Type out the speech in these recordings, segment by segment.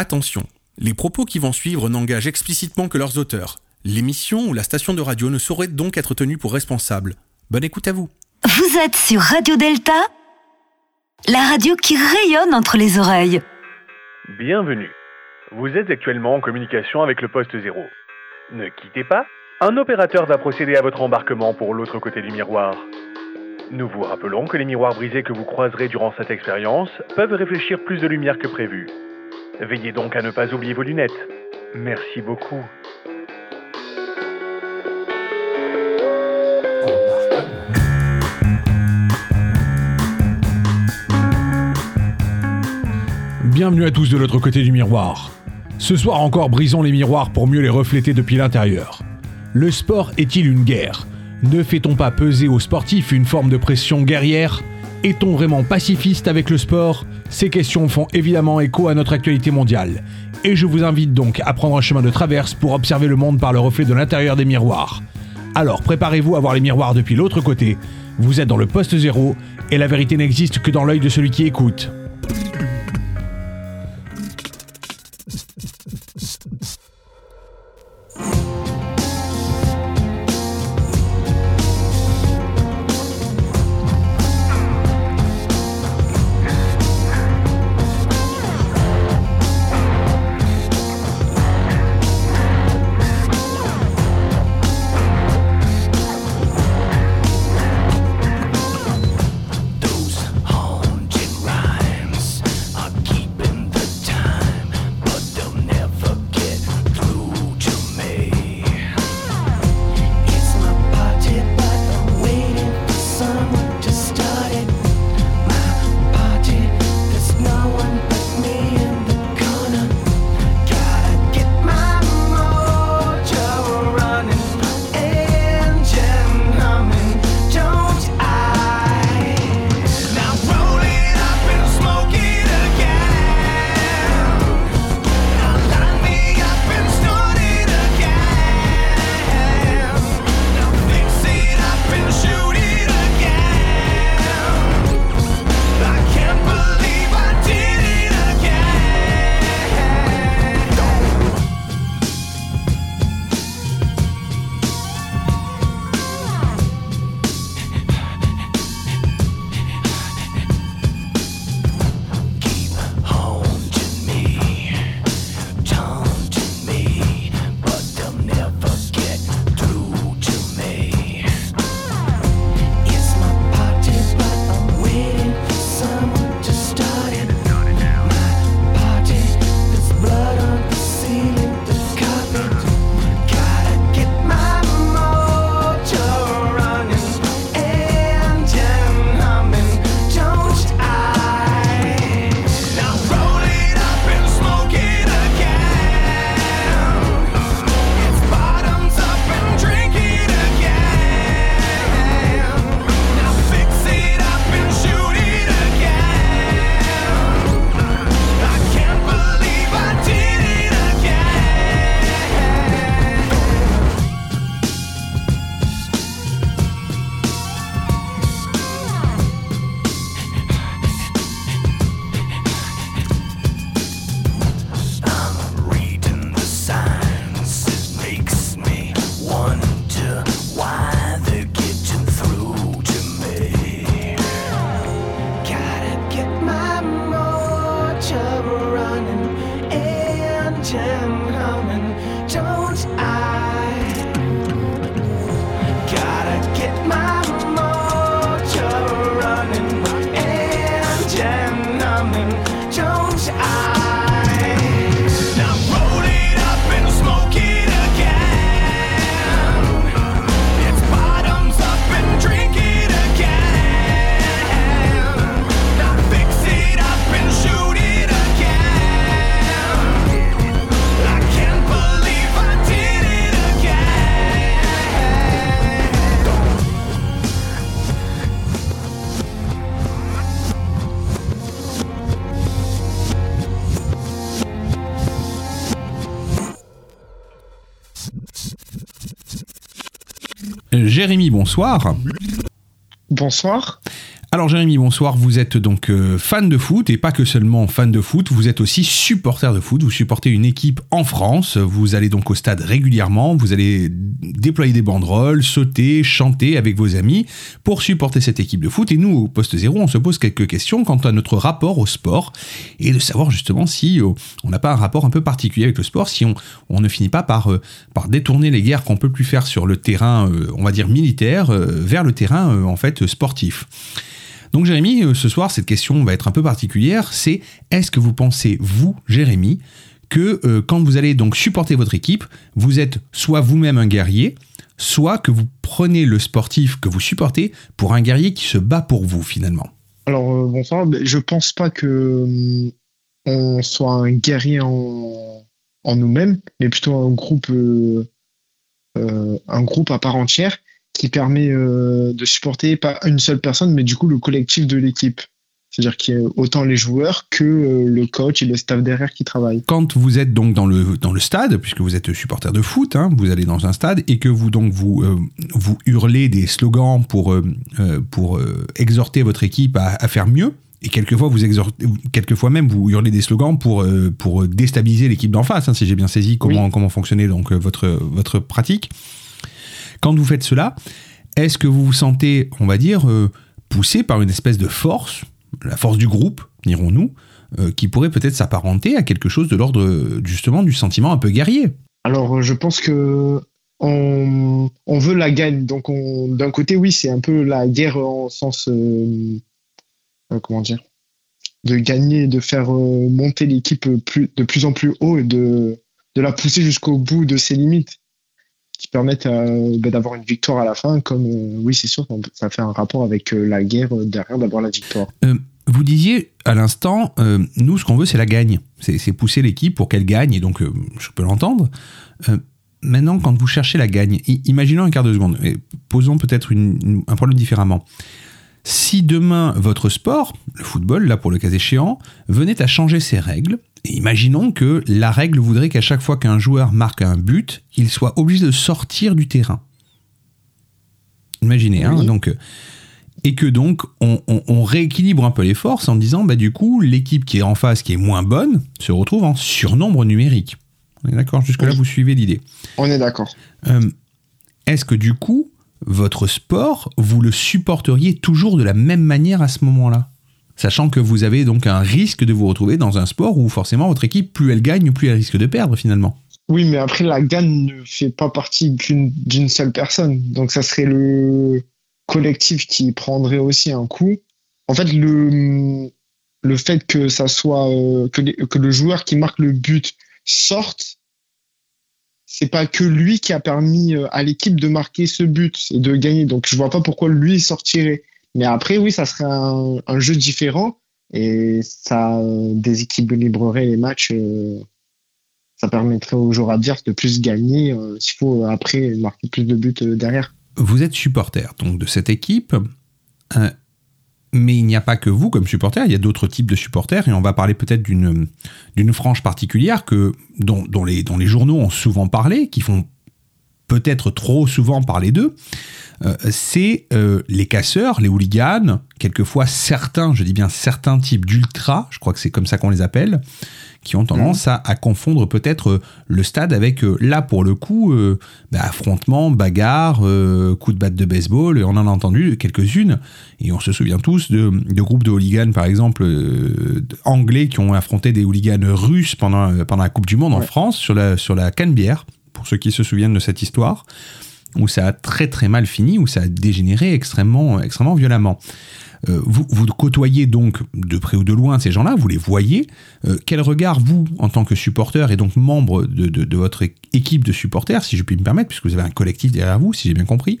Attention, les propos qui vont suivre n'engagent explicitement que leurs auteurs. L'émission ou la station de radio ne saurait donc être tenue pour responsable. Bonne écoute à vous. Vous êtes sur Radio Delta, la radio qui rayonne entre les oreilles. Bienvenue. Vous êtes actuellement en communication avec le poste 0. Ne quittez pas. Un opérateur va procéder à votre embarquement pour l'autre côté du miroir. Nous vous rappelons que les miroirs brisés que vous croiserez durant cette expérience peuvent réfléchir plus de lumière que prévu. Veillez donc à ne pas oublier vos lunettes. Merci beaucoup. Bienvenue à tous de l'autre côté du miroir. Ce soir encore, brisons les miroirs pour mieux les refléter depuis l'intérieur. Le sport est-il une guerre? Ne fait-on pas peser aux sportifs une forme de pression guerrière? Est-on vraiment pacifiste avec le sport? Ces questions font évidemment écho à notre actualité mondiale. Et je vous invite donc à prendre un chemin de traverse pour observer le monde par le reflet de l'intérieur des miroirs. Alors préparez-vous à voir les miroirs depuis l'autre côté. Vous êtes dans le poste zéro et la vérité n'existe que dans l'œil de celui qui écoute. Jérémy, bonsoir. Bonsoir. Alors Jérémy, bonsoir. Vous êtes donc euh, fan de foot et pas que seulement fan de foot, vous êtes aussi supporter de foot. Vous supportez une équipe en France. Vous allez donc au stade régulièrement. Vous allez déployer des banderoles, sauter, chanter avec vos amis pour supporter cette équipe de foot. Et nous, au poste zéro, on se pose quelques questions quant à notre rapport au sport et de savoir justement si euh, on n'a pas un rapport un peu particulier avec le sport, si on, ne finit pas par, euh, par détourner les guerres qu'on peut plus faire sur le terrain, euh, on va dire militaire, vers le terrain en fait sportif. Donc Jérémy, ce soir, cette question va être un peu particulière, c'est est-ce que vous pensez, vous, Jérémy, que euh, quand vous allez donc supporter votre équipe, vous êtes soit vous-même un guerrier, soit que vous prenez le sportif que vous supportez pour un guerrier qui se bat pour vous finalement Alors, euh, bonsoir. Ben, Je pense pas que euh, on soit un guerrier en, nous-mêmes, mais plutôt un groupe, euh, euh, un groupe à part entière qui permet de supporter pas une seule personne, mais du coup le collectif de l'équipe. C'est-à-dire qu'il y a autant les joueurs que euh, le coach et le staff derrière qui travaillent. Quand vous êtes donc dans le, dans le stade, puisque vous êtes supporter de foot, hein, vous allez dans un stade et que vous donc vous, euh, vous hurlez des slogans pour, euh, pour euh, exhorter votre équipe à, à faire mieux, et quelquefois vous exhortez, quelquefois même vous hurlez des slogans pour, euh, pour déstabiliser l'équipe d'en face, hein, si j'ai bien saisi comment, comment fonctionnait donc votre, votre pratique. Quand vous faites cela, est-ce que vous vous sentez, on va dire, euh, poussé par une espèce de force, la force du groupe, dirons-nous, euh, qui pourrait peut-être s'apparenter à quelque chose de l'ordre justement du sentiment un peu guerrier Alors, euh, je pense que on, veut la gagne. Donc, on, d'un côté, oui, c'est un peu la guerre en sens, euh, comment dire, de gagner, de faire monter l'équipe de plus en plus haut et de la pousser jusqu'au bout de ses limites, qui permettent euh, ben, d'avoir une victoire à la fin. Comme, euh, oui, c'est sûr, ça fait un rapport avec euh, la guerre derrière d'avoir la victoire. Vous disiez à l'instant, nous ce qu'on veut c'est la gagne, c'est pousser l'équipe pour qu'elle gagne, et donc je peux l'entendre. Maintenant, quand vous cherchez la gagne, imaginons un quart de seconde, et posons peut-être un problème différemment. Si demain votre sport, le football, là pour le cas échéant, venait à changer ses règles, et imaginons que la règle voudrait qu'à chaque fois qu'un joueur marque un but, il soit obligé de sortir du terrain. Imaginez, hein, donc, euh, et que donc on, on- on rééquilibre un peu les forces en disant, bah du coup, l'équipe qui est en face, qui est moins bonne, se retrouve en surnombre numérique. On est d'accord? Jusque-là, Oui. vous suivez l'idée. On est d'accord. Euh, Est-ce que du coup, votre sport, vous le supporteriez toujours de la même manière à ce moment-là Sachant que vous avez donc un risque de vous retrouver dans un sport où forcément votre équipe, plus elle gagne, plus elle risque de perdre finalement. Oui, mais après, la gagne ne fait pas partie d'une seule personne. Donc, ça serait le collectif qui prendrait aussi un coup. En fait, le, le fait que ça soit, euh, que le joueur qui marque le but sorte, c'est pas que lui qui a permis euh, à l'équipe de marquer ce but et de gagner. Donc, je vois pas pourquoi lui sortirait. Mais après, oui, ça serait un, jeu différent et ça déséquilibrerait les matchs. euh, ça permettrait aux joueurs adverses de plus gagner euh, s'il faut après marquer plus de buts derrière. Vous êtes supporter donc de cette équipe, mais il n'y a pas que vous comme supporter, il y a d'autres types de supporters et on va parler peut-être d'une d'une frange particulière que dont, dont les dont les journaux ont souvent parlé, qui font peut-être trop souvent parler d'eux. Euh, c'est euh, les casseurs, les hooligans, quelquefois certains, je dis bien certains types d'ultra, je crois que c'est comme ça qu'on les appelle, qui ont tendance à, à confondre peut-être euh, le stade avec, euh, là pour le coup, euh, bah, affrontement, bagarre, euh, coup de batte de baseball, et on en a entendu quelques-unes, et on se souvient tous de, de groupes de hooligans, par exemple, euh, anglais qui ont affronté des hooligans russes pendant, pendant la Coupe du Monde en. France sur la, sur la Canebière, pour ceux qui se souviennent de cette histoire où ça a très très mal fini, où ça a dégénéré extrêmement, extrêmement violemment. Euh, vous, côtoyez donc de près ou de loin ces gens-là, vous les voyez. Euh, quel regard, vous, en tant que supporter et donc membre de, votre équipe de supporters, si je puis me permettre, puisque vous avez un collectif derrière vous, si j'ai bien compris,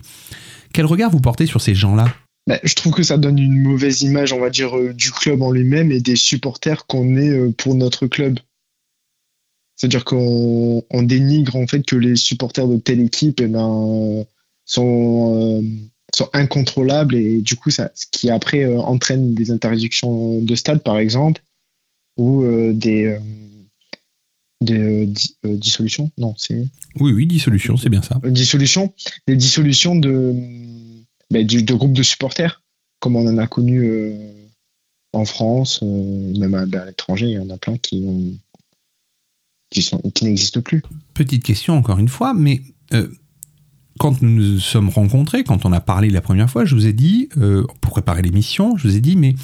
quel regard vous portez sur ces gens-là? Bah, je trouve que ça donne une mauvaise image, on va dire, euh, du club en lui-même et des supporters qu'on est pour notre club. C'est-à-dire qu'on on dénigre en fait que les supporters de telle équipe eh ben, sont, euh, sont incontrôlables et du coup, ça, ce qui après euh, entraîne des interdictions de stade, par exemple, ou euh, des, des di- dissolutions. Non, c'est Oui, oui, dissolution, c'est bien ça. dissolution, des dissolutions de, ben, du, de groupes de supporters. comme on en a connu en France, même à, à l'étranger, il y en a plein qui ont, qui n'existent plus. Petite question encore une fois, mais euh, quand nous nous sommes rencontrés, quand on a parlé la première fois, je vous ai dit, euh, pour préparer l'émission, je vous ai dit, mais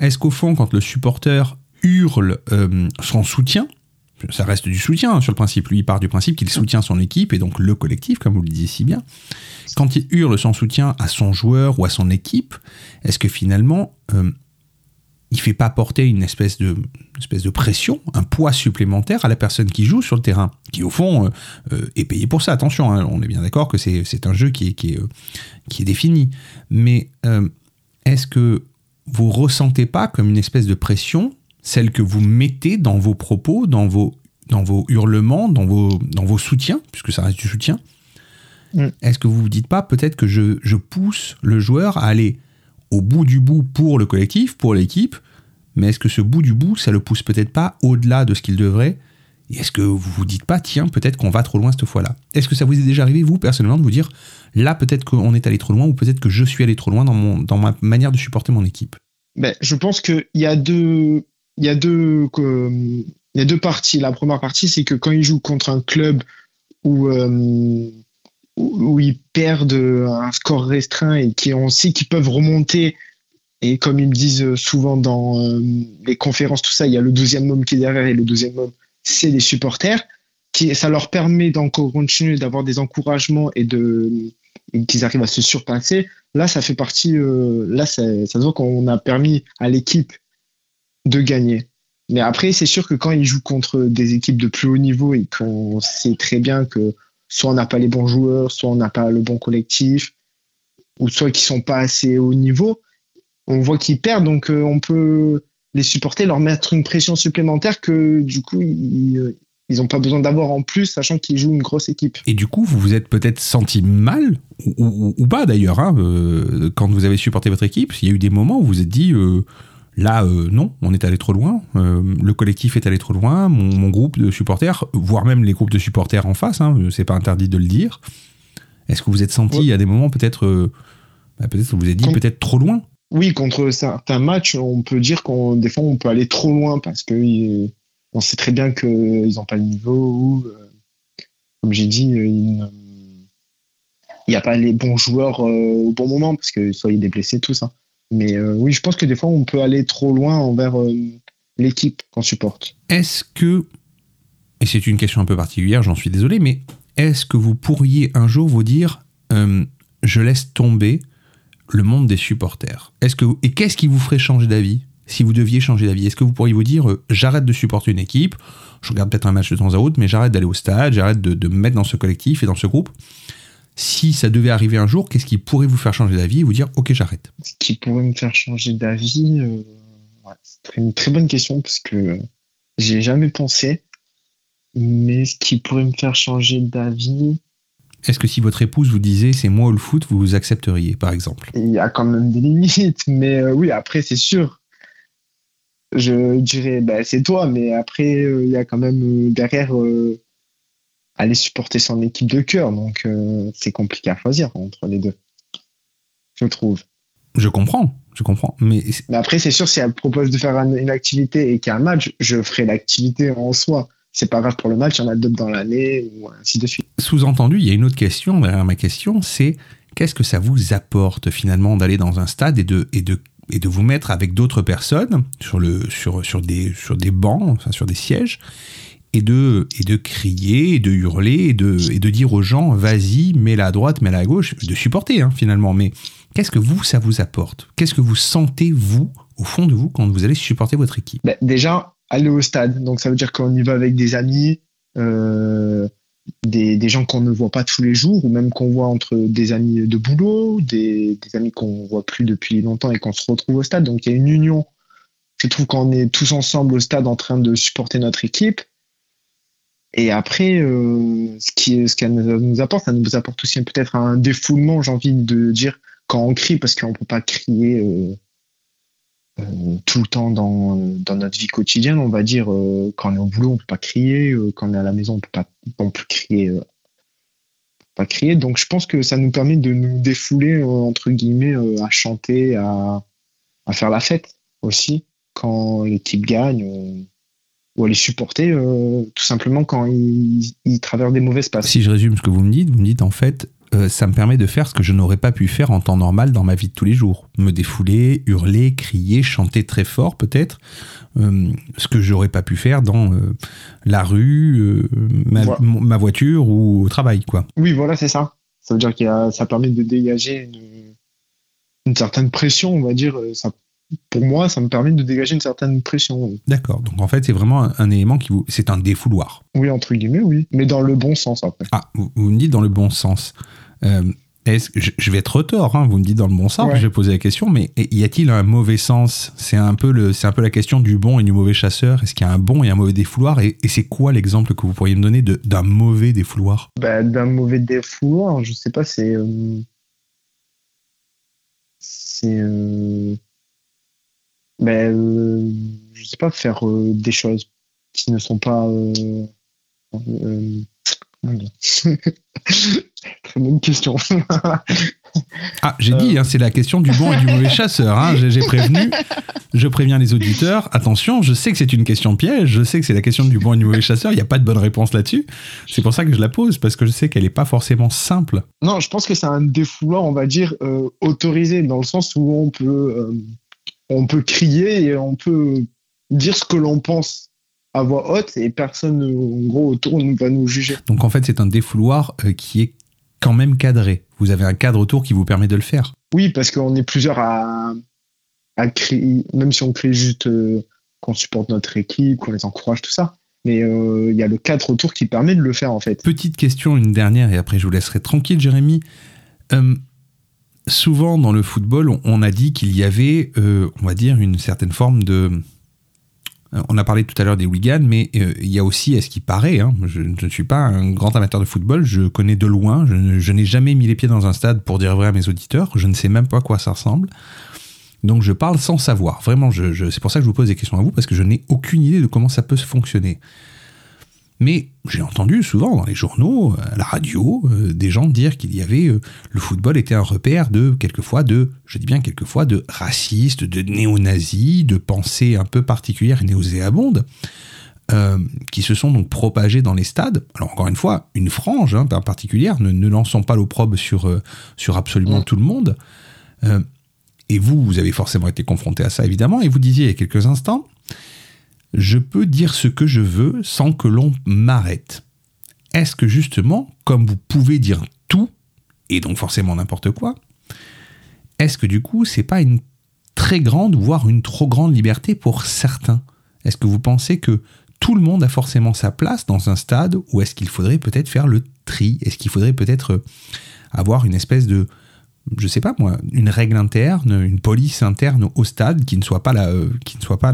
est-ce qu'au fond, quand le supporter hurle euh, son soutien, ça reste du soutien hein, sur le principe, lui il part du principe qu'il soutient son équipe et donc le collectif, comme vous le disiez si bien, quand il hurle son soutien à son joueur ou à son équipe, est-ce que finalement, il fait pas porter une espèce de, une espèce de pression, un poids supplémentaire à la personne qui joue sur le terrain, qui au fond euh, euh, est payée pour ça. Attention, hein, on est bien d'accord que c'est c'est un jeu qui est, qui est, euh, qui est défini. Mais est-ce que vous ressentez pas comme une espèce de pression, celle que vous mettez dans vos propos, dans vos, dans vos hurlements, dans vos, dans vos soutiens, puisque ça reste du soutien? Mm. Est-ce que vous vous dites pas peut-être que je, je pousse le joueur à aller au bout du bout pour le collectif, pour l'équipe, mais est-ce que ce bout du bout, ça le pousse peut-être pas au-delà de ce qu'il devrait? Et est-ce que vous vous dites pas, tiens, peut-être qu'on va trop loin cette fois-là? Est-ce que ça vous est déjà arrivé, vous, personnellement, de vous dire, là, peut-être qu'on est allé trop loin, ou peut-être que je suis allé trop loin dans, ma manière de supporter mon équipe? Ben, je pense qu'il y a deux, il y a deux, il y deux parties. La première partie, c'est que quand ils jouent contre un club où, euh, où, ils perdent un score restreint et qui on sait qu'ils peuvent remonter, et comme ils me disent souvent dans euh, les conférences, tout ça, il y a le deuxième homme qui est derrière et le deuxième homme, c'est les supporters. Qui, ça leur permet d'encore continuer d'avoir des encouragements et de qu'ils arrivent à se surpasser. Là, ça fait partie. euh, là, ça, ça se voit qu'on a permis à l'équipe de gagner. Mais après, c'est sûr que quand ils jouent contre des équipes de plus haut niveau et qu'on sait très bien que soit on n'a pas les bons joueurs, soit on n'a pas le bon collectif, ou soit qu'ils sont pas assez haut niveau, on voit qu'ils perdent. Donc, euh, on peut les supporter, leur mettre une pression supplémentaire que du coup, ils euh, ils n'ont pas besoin d'avoir en plus, sachant qu'ils jouent une grosse équipe. Et du coup, vous vous êtes peut-être senti mal, ou, pas d'ailleurs, hein, euh, quand vous avez supporté votre équipe. Il y a eu des moments où vous vous êtes dit, là, euh, non, on est allé trop loin, euh, le collectif est allé trop loin, mon, mon groupe de supporters, voire même les groupes de supporters en face, hein, c'est pas interdit de le dire. Est-ce que vous êtes senti Ouais. à des moments peut-être, euh, bah, peut-être vous vous êtes dit peut-être trop loin? Oui, contre certains matchs, on peut dire qu'on des fois on peut aller trop loin parce que euh, on sait très bien qu'ils n'ont pas le niveau ou, comme j'ai dit, il n'y a pas les bons joueurs au bon moment parce que soit il des blessés, tout ça. Mais euh, oui, je pense que des fois on peut aller trop loin envers euh, l'équipe qu'on supporte. Est-ce que, et c'est une question un peu particulière, j'en suis désolé, mais est-ce que vous pourriez un jour vous dire, euh, je laisse tomber le monde des supporters? Est-ce que et qu'est-ce qui vous ferait changer d'avis? Si vous deviez changer d'avis Est-ce que vous pourriez vous dire, j'arrête de supporter une équipe, je regarde peut-être un match de temps à autre, mais j'arrête d'aller au stade, j'arrête de, de me mettre dans ce collectif et dans ce groupe? Si ça devait arriver un jour, qu'est-ce qui pourrait vous faire changer d'avis et vous dire, ok, j'arrête? Ce qui pourrait me faire changer d'avis, euh, ouais, c'est une très bonne question parce que euh, j'ai jamais pensé. Mais ce qui pourrait me faire changer d'avis, Est-ce que si votre épouse vous disait, c'est moi ou le foot, vous accepteriez, par exemple? il y a quand même des limites, mais euh, oui, après, c'est sûr. Je dirais, bah, c'est toi, mais après, euh, il y a quand même derrière aller supporter son équipe de cœur, donc euh, c'est compliqué à choisir entre les deux, je trouve. Je comprends, je comprends, mais Mais après, c'est sûr, si elle propose de faire un- une activité et qu'il y a un match, je ferai l'activité en soi. C'est pas grave pour le match, il y en a d'autres dans l'année, ou ainsi de suite. sous-entendu, il y a une autre question derrière ma question, c'est qu'est-ce que ça vous apporte finalement d'aller dans un stade et de, et de, et de vous mettre avec d'autres personnes sur, le, sur, sur, des, sur des bancs, enfin sur des sièges, et de, et de crier, de hurler, et de, et de dire aux gens, vas-y, mets-la à droite, mets-la à gauche, de supporter hein, finalement. Mais qu'est-ce que vous, ça vous apporte? Qu'est-ce que vous sentez, vous, au fond de vous, quand vous allez supporter votre équipe? Ben, déjà, aller au stade. Donc, ça veut dire qu'on y va avec des amis, euh, des, des gens qu'on ne voit pas tous les jours, ou même qu'on voit entre des amis de boulot, des, des amis qu'on voit plus depuis longtemps et qu'on se retrouve au stade. Donc, il y a une union. Je trouve qu'on est tous ensemble au stade en train de supporter notre équipe. Et après, euh, ce qui, ce qu'elle nous apporte, ça nous apporte aussi peut-être un défoulement, j'ai envie de dire, quand on crie, parce qu'on peut pas crier euh, euh, tout le temps dans, dans notre vie quotidienne, on va dire, euh, quand on est au boulot, on peut pas crier, euh, quand on est à la maison, on peut pas non plus crier euh, pas crier. Donc je pense que ça nous permet de nous défouler entre guillemets à chanter, à, à faire la fête aussi quand l'équipe gagne ou à les supporter euh, tout simplement quand ils, ils traversent des mauvaises passes. Si je résume ce que vous me dites, vous me dites en fait, euh, ça me permet de faire ce que je n'aurais pas pu faire en temps normal dans ma vie de tous les jours. Me défouler, hurler, crier, chanter très fort peut-être. Euh, ce que j'aurais pas pu faire dans la rue, ma, Voilà. mon- ma voiture ou au travail, quoi. Oui, voilà, c'est ça. Ça veut dire a, ça permet de dégager une, une certaine pression, on va dire. Ça, pour moi, ça me permet de dégager une certaine pression. D'accord. Donc en fait, c'est vraiment un, un élément qui vous. C'est un défouloir. Oui, entre guillemets, oui. Mais dans le bon sens après. Ah, vous, vous me dites dans le bon sens. Euh, est-ce que je, je vais être tort, hein, vous me dites dans le bon sens, Ouais. je vais poser la question, mais y a-t-il un mauvais sens? C'est un peu le, c'est un peu la question du bon et du mauvais chasseur. Est-ce qu'il y a un bon et un mauvais défouloir? Et, et c'est quoi l'exemple que vous pourriez me donner de- d'un mauvais défouloir? Bah, d'un mauvais défouloir, je sais pas, c'est. euh, c'est. Euh, bah, euh, je sais pas, faire euh, des choses qui ne sont pas. Euh, euh, Très bonne question. Ah, j'ai dit, hein, c'est la question du bon et du mauvais chasseur. hein, j'ai j'ai prévenu, je préviens les auditeurs. Attention, je sais que c'est une question piège. Je sais que c'est la question du bon et du mauvais chasseur. Il n'y a pas de bonne réponse là-dessus. C'est pour ça que je la pose parce que je sais qu'elle n'est pas forcément simple. non, je pense que c'est un défouloir, on va dire, euh, autorisé, dans le sens où on peut, euh, on peut crier et on peut dire ce que l'on pense à voix haute et personne, en gros, autour ne va nous juger. Donc en fait, c'est un défouloir euh, qui est quand même cadré. Vous avez un cadre autour qui vous permet de le faire. Oui, parce qu'on est plusieurs à, à crier, même si on crie juste euh, qu'on supporte notre équipe, qu'on les encourage, tout ça. Mais euh, il y a le cadre autour qui permet de le faire, en fait. Petite question, une dernière, et après je vous laisserai tranquille, Jérémy. Euh, souvent dans le football, on, a dit qu'il y avait, euh, on va dire, une certaine forme de... euh, On a parlé tout à l'heure des hooligans, mais euh, il y a aussi, est-ce qu'il paraît, hein, je, ne suis pas un grand amateur de football, je connais de loin, je, n'ai jamais mis les pieds dans un stade pour dire vrai à mes auditeurs, je ne sais même pas à quoi ça ressemble. Donc je parle sans savoir. Vraiment, c'est pour ça que je vous pose des questions à vous, parce que je n'ai aucune idée de comment ça peut se fonctionner. Mais j'ai entendu souvent dans les journaux, à la radio, euh, des gens dire qu'il y avait euh, le football était un repère de quelquefois de, je dis bien quelquefois de racistes, de néo-nazis, de pensées un peu particulières et nauséabondes, euh, qui se sont donc propagées dans les stades. Alors encore une fois, une frange hein, par- particulière, ne, ne lançons pas l'opprobre sur euh, sur absolument Mm. tout le monde. Euh, et vous, vous avez forcément été confronté à ça évidemment, et vous disiez il y a quelques instants, je peux dire ce que je veux sans que l'on m'arrête. Est-ce que justement, comme vous pouvez dire tout, et donc forcément n'importe quoi, est-ce que du coup, c'est pas une très grande, voire une trop grande liberté pour certains? Est-ce que vous pensez que tout le monde a forcément sa place dans un stade, ou est-ce qu'il faudrait peut-être faire le tri? Est-ce qu'il faudrait peut-être euh, avoir une espèce de, je sais pas moi, une règle interne, une police interne au stade qui ne soit pas la, euh, qui ne soit pas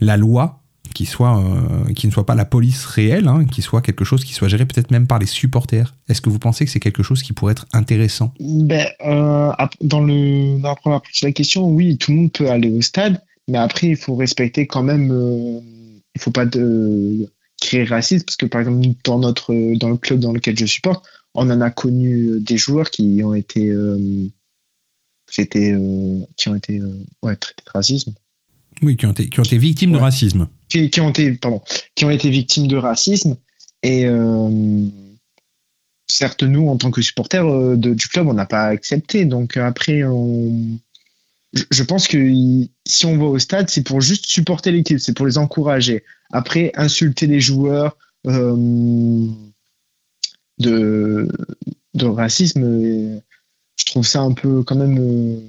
la loi, qui soit, euh, qui ne soit pas la police réelle, hein, qui soit quelque chose qui soit géré peut-être même par les supporters. Est-ce que vous pensez que c'est quelque chose qui pourrait être intéressant? Ben, euh, dans, le, dans la première partie de la question, oui, tout le monde peut aller au stade, mais après, il faut respecter quand même. il faut pas de, créer raciste, parce que par exemple, dans, notre, dans le club dans lequel je supporte, on en a connu des joueurs qui ont été. euh, c'était, euh, qui ont été euh, ouais, traités de racisme. Oui, qui ont été, qui ont été victimes de racisme. qui, qui ont été pardon qui ont été victimes de racisme et euh, certes nous en tant que supporters euh, de- du club on n'a pas accepté donc euh, après on je, je pense que si on va au stade c'est pour juste supporter l'équipe c'est pour les encourager après insulter les joueurs euh, de de racisme je trouve ça un peu quand même euh,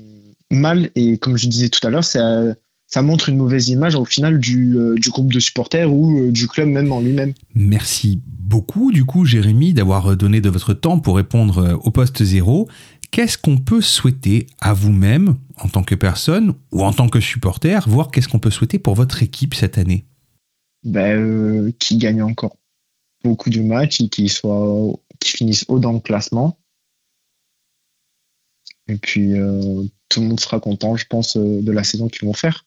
mal et comme je disais tout à l'heure ça ça montre une mauvaise image au final du, euh, du groupe de supporters ou euh, du club même en lui-même. Merci beaucoup, du coup, Jérémy, d'avoir donné de votre temps pour répondre au poste zéro. Qu'est-ce qu'on peut souhaiter à vous-même, en tant que personne ou en tant que supporter, voir qu'est-ce qu'on peut souhaiter pour votre équipe cette année? Ben, euh, qui gagne encore beaucoup de matchs et qui soit qui finissent haut dans le classement. Et puis euh, tout le monde sera content, je pense, euh, de la saison qu'ils vont faire.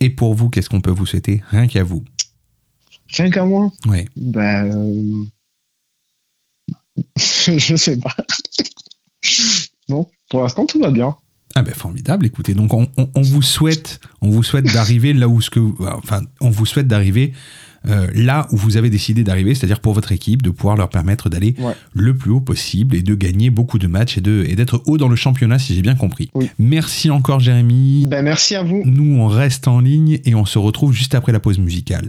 Et pour vous, qu'est-ce qu'on peut vous souhaiter? Rien qu'à vous. Rien qu'à moi, Ouais. ben, euh, je sais pas. non, pour l'instant, tout va bien. Ah ben formidable, écoutez, donc on, on- on vous souhaite, on vous souhaite d'arriver là où ce que, enfin, on vous souhaite d'arriver euh, là où vous avez décidé d'arriver, c'est-à-dire pour votre équipe, de pouvoir leur permettre d'aller Ouais. le plus haut possible et de gagner beaucoup de matchs et d'être haut dans le championnat, si j'ai bien compris. Oui. Merci encore, Jérémy. Ben, merci à vous. Nous, on reste en ligne et on se retrouve juste après la pause musicale.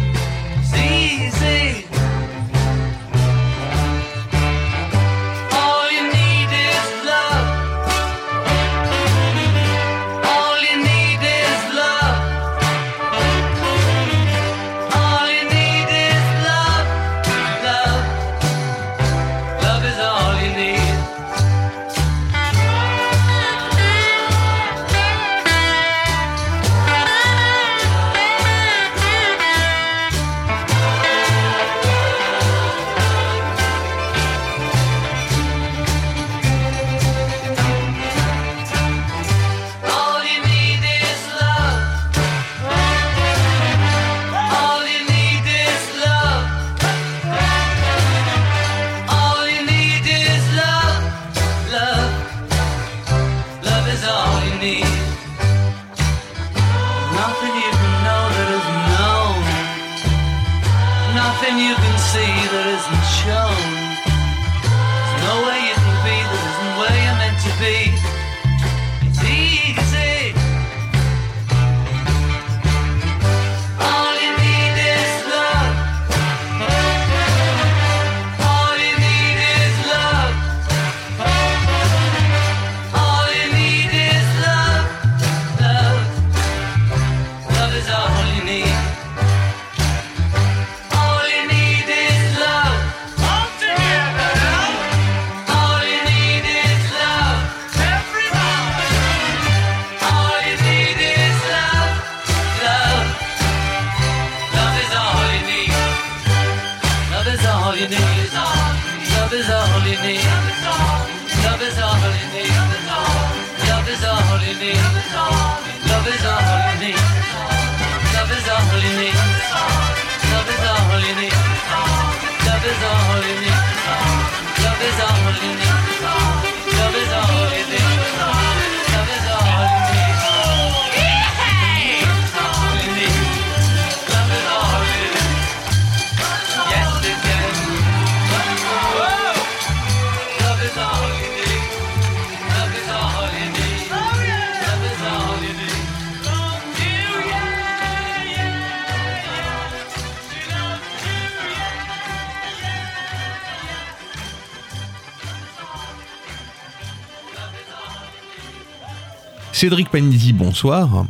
Cédric Panizzi, bonsoir.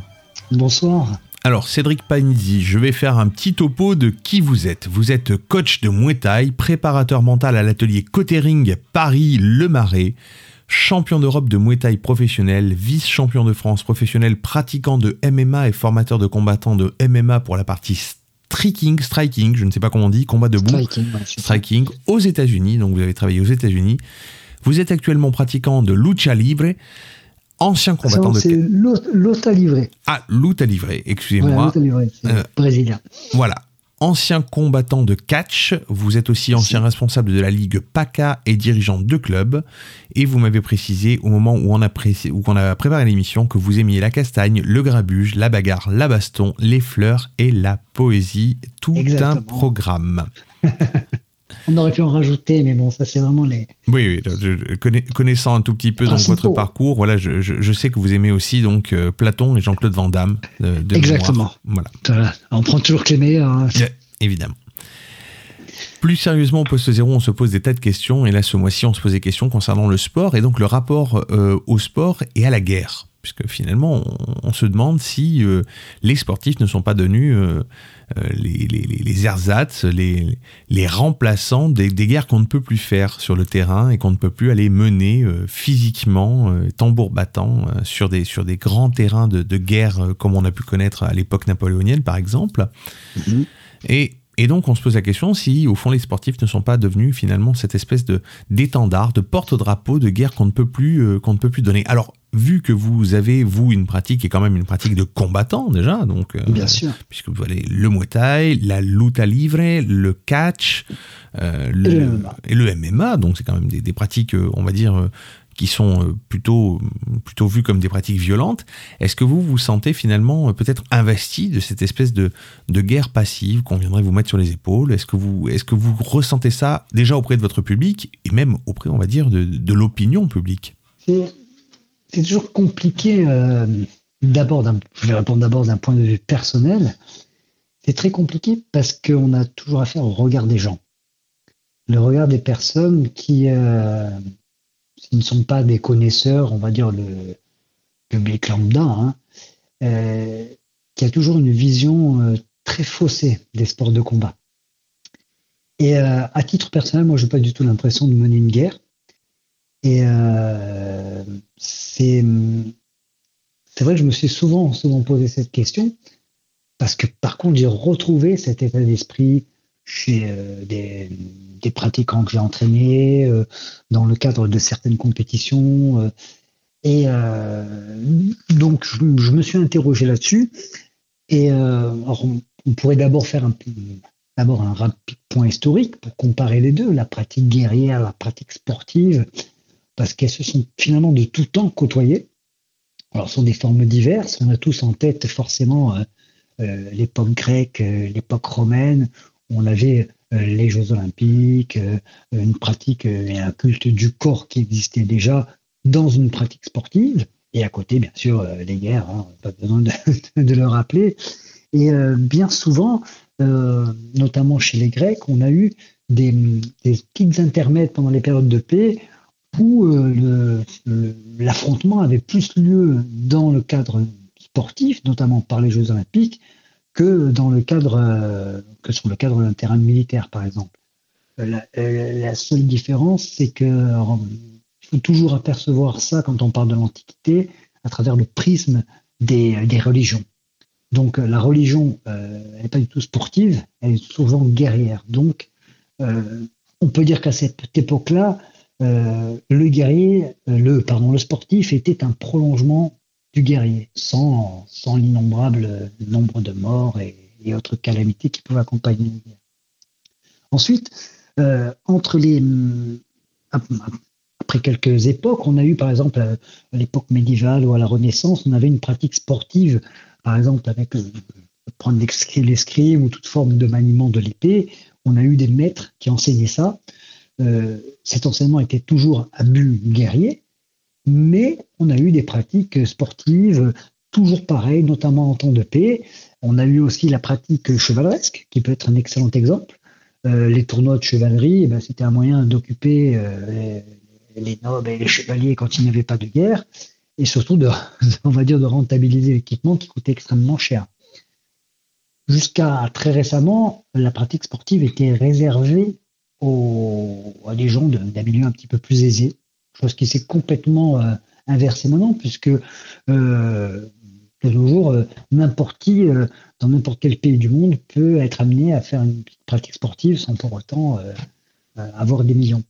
Bonsoir. Alors, Cédric Panizzi, je vais faire un petit topo de qui vous êtes. Vous êtes coach de Muay Thai, préparateur mental à l'atelier Cotering Paris-Le Marais, champion d'Europe de Muay Thai professionnel, vice-champion de France professionnel, pratiquant de MMA et formateur de combattants de MMA pour la partie striking, striking, je ne sais pas comment on dit, combat debout, Striking, striking aux États-Unis. Donc, vous avez travaillé aux États-Unis. Vous êtes actuellement pratiquant de lucha libre, ancien combattant de... C'est livrer. Ah, lutte à livrer, excusez-moi. Voilà, Euh, brésilien. Voilà. Ancien combattant de catch, vous êtes aussi ancien responsable de la ligue PACA et dirigeant de club. Et vous m'avez précisé au moment où on a, pré- où on a préparé l'émission que vous aimiez la castagne, le grabuge, la bagarre, la baston, les fleurs et la poésie. Tout un programme. On aurait pu en rajouter, mais bon, ça c'est vraiment les. Oui, oui, connaissant un tout petit peu donc, Principaux. votre parcours, voilà, je, je- je sais que vous aimez aussi donc euh, Platon et Jean-Claude Van Damme. de- de Exactement. Voilà. Voilà. On prend toujours que les meilleurs. hein. Évidemment. Plus sérieusement, au poste zéro, on se pose des tas de questions. Et là, ce mois-ci, on se pose des questions concernant le sport et donc le rapport euh, au sport et à la guerre. Puisque finalement, on, on se demande si euh, les sportifs ne sont pas devenus euh, euh, les, les, les, ersatz, les, les remplaçants des, des guerres qu'on ne peut plus faire sur le terrain et qu'on ne peut plus aller mener euh, physiquement, euh, tambour battant, euh, sur, des, sur des grands terrains de, de guerre euh, comme on a pu connaître à l'époque napoléonienne, par exemple. Et, et donc, on se pose la question si, au fond, les sportifs ne sont pas devenus finalement cette espèce de d'étendard, de porte-drapeau de guerre qu'on ne peut plus euh, qu'on ne peut plus donner. Alors, vu que vous avez vous une pratique qui est quand même une pratique de combattant déjà, donc euh, Bien sûr. puisque vous avez le Muay Thai, la luta libre, le catch, euh, le, Et le MMA. et le MMA, donc c'est quand même des, des pratiques, euh, on va dire, qui sont euh, plutôt, plutôt vues comme des pratiques violentes. Est-ce que vous vous sentez finalement euh, peut-être investi de cette espèce de, de guerre passive qu'on viendrait vous mettre sur les épaules? Est-ce que, vous, est que vous ressentez ça déjà auprès de votre public et même auprès, on va dire, de, de l'opinion publique? C'est toujours compliqué. euh, d'abord, je vais répondre d'abord d'un point de vue personnel. C'est très compliqué parce qu'on a toujours affaire au regard des gens. Le regard des personnes qui, qui ne sont pas des connaisseurs, on va dire le public lambda, hein, euh, qui a toujours une vision euh, très faussée des sports de combat. Et euh, à titre personnel, moi, je n'ai pas du tout l'impression de mener une guerre. Et c'est vrai que je me suis souvent, souvent posé cette question, parce que par contre, j'ai retrouvé cet état d'esprit chez des, des pratiquants que j'ai entraînés, euh, dans le cadre de certaines compétitions. euh, et euh, donc, je, me suis interrogé là-dessus. Et on, pourrait d'abord faire un, d'abord un rapide point historique pour comparer les deux, la pratique guerrière, la pratique sportive, parce qu'elles se sont finalement de tout temps côtoyées. Alors, ce sont des formes diverses. On a tous en tête forcément l'époque grecque, l'époque romaine. On avait les Jeux Olympiques, euh, une pratique euh, et un culte du corps qui existait déjà dans une pratique sportive. Et à côté, bien sûr, euh, les guerres, hein, pas besoin de, le rappeler. Et euh, bien souvent, euh, notamment chez les Grecs, on a eu des, des petites intermèdes pendant les périodes de paix où euh, l'affrontement avait plus lieu dans le cadre sportif, notamment par les Jeux Olympiques, que dans le cadre euh, que sur le cadre d'un terrain militaire, par exemple. Euh, La, euh, la seule différence, c'est que il faut toujours apercevoir ça quand on parle de l'Antiquité à travers le prisme des, des religions. Donc la religion, elle n'est pas du tout sportive, elle est souvent guerrière. Donc on peut dire qu'à cette époque-là, le guerrier, le pardon, le sportif était un prolongement du guerrier, sans, l'innombrable nombre de morts et, autres calamités qui pouvaient accompagner. Ensuite, euh, entre les ap- après quelques époques, on a eu par exemple à l'époque médiévale ou à la Renaissance, on avait une pratique sportive, par exemple avec euh, prendre l'escrime ou toute forme de maniement de l'épée. On a eu des maîtres qui enseignaient ça. Euh, cet enseignement était toujours à but guerrier, mais on a eu des pratiques sportives toujours pareilles, notamment en temps de paix. On a eu aussi la pratique chevaleresque, qui peut être un excellent exemple. Euh, les tournois de chevalerie, eh ben, c'était un moyen d'occuper euh, les, les nobles et les chevaliers quand il n'y avait pas de guerre, et surtout de, on va dire, de rentabiliser l'équipement qui coûtait extrêmement cher. Jusqu'à très récemment, la pratique sportive était réservée aux, à des gens d'un milieu un petit peu plus aisé, chose qui s'est complètement euh, inversée maintenant, puisque euh, de nos jours, euh, n'importe qui, dans n'importe quel pays du monde, peut être amené à faire une pratique sportive sans pour autant avoir des millions.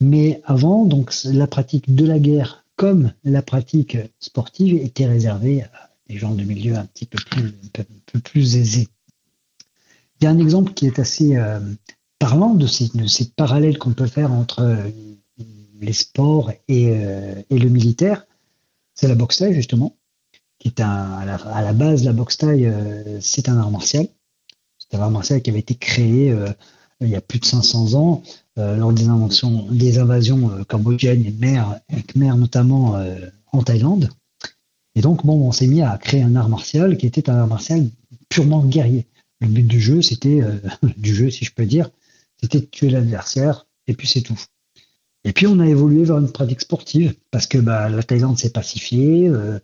Mais avant, donc, la pratique de la guerre comme la pratique sportive était réservée à des gens de milieu un petit peu plus, un peu, plus aisés. Il y a un exemple qui est assez parlant de ces, parallèles qu'on peut faire entre les sports et, euh, et le militaire, c'est la boxe thaï justement, qui est à, la, base la boxe thaï, euh, c'est un art martial. C'est un art martial qui avait été créé euh, il y a plus de 500 ans, lors des, invasions cambodgiennes et Khmer, Khmer notamment en Thaïlande. Et donc, bon, on s'est mis à créer un art martial qui était un art martial purement guerrier. Le but du jeu, c'était, du jeu, si je peux dire, c'était de tuer l'adversaire, et puis c'est tout. Et puis, on a évolué vers une pratique sportive, parce que bah, la Thaïlande s'est pacifiée, euh,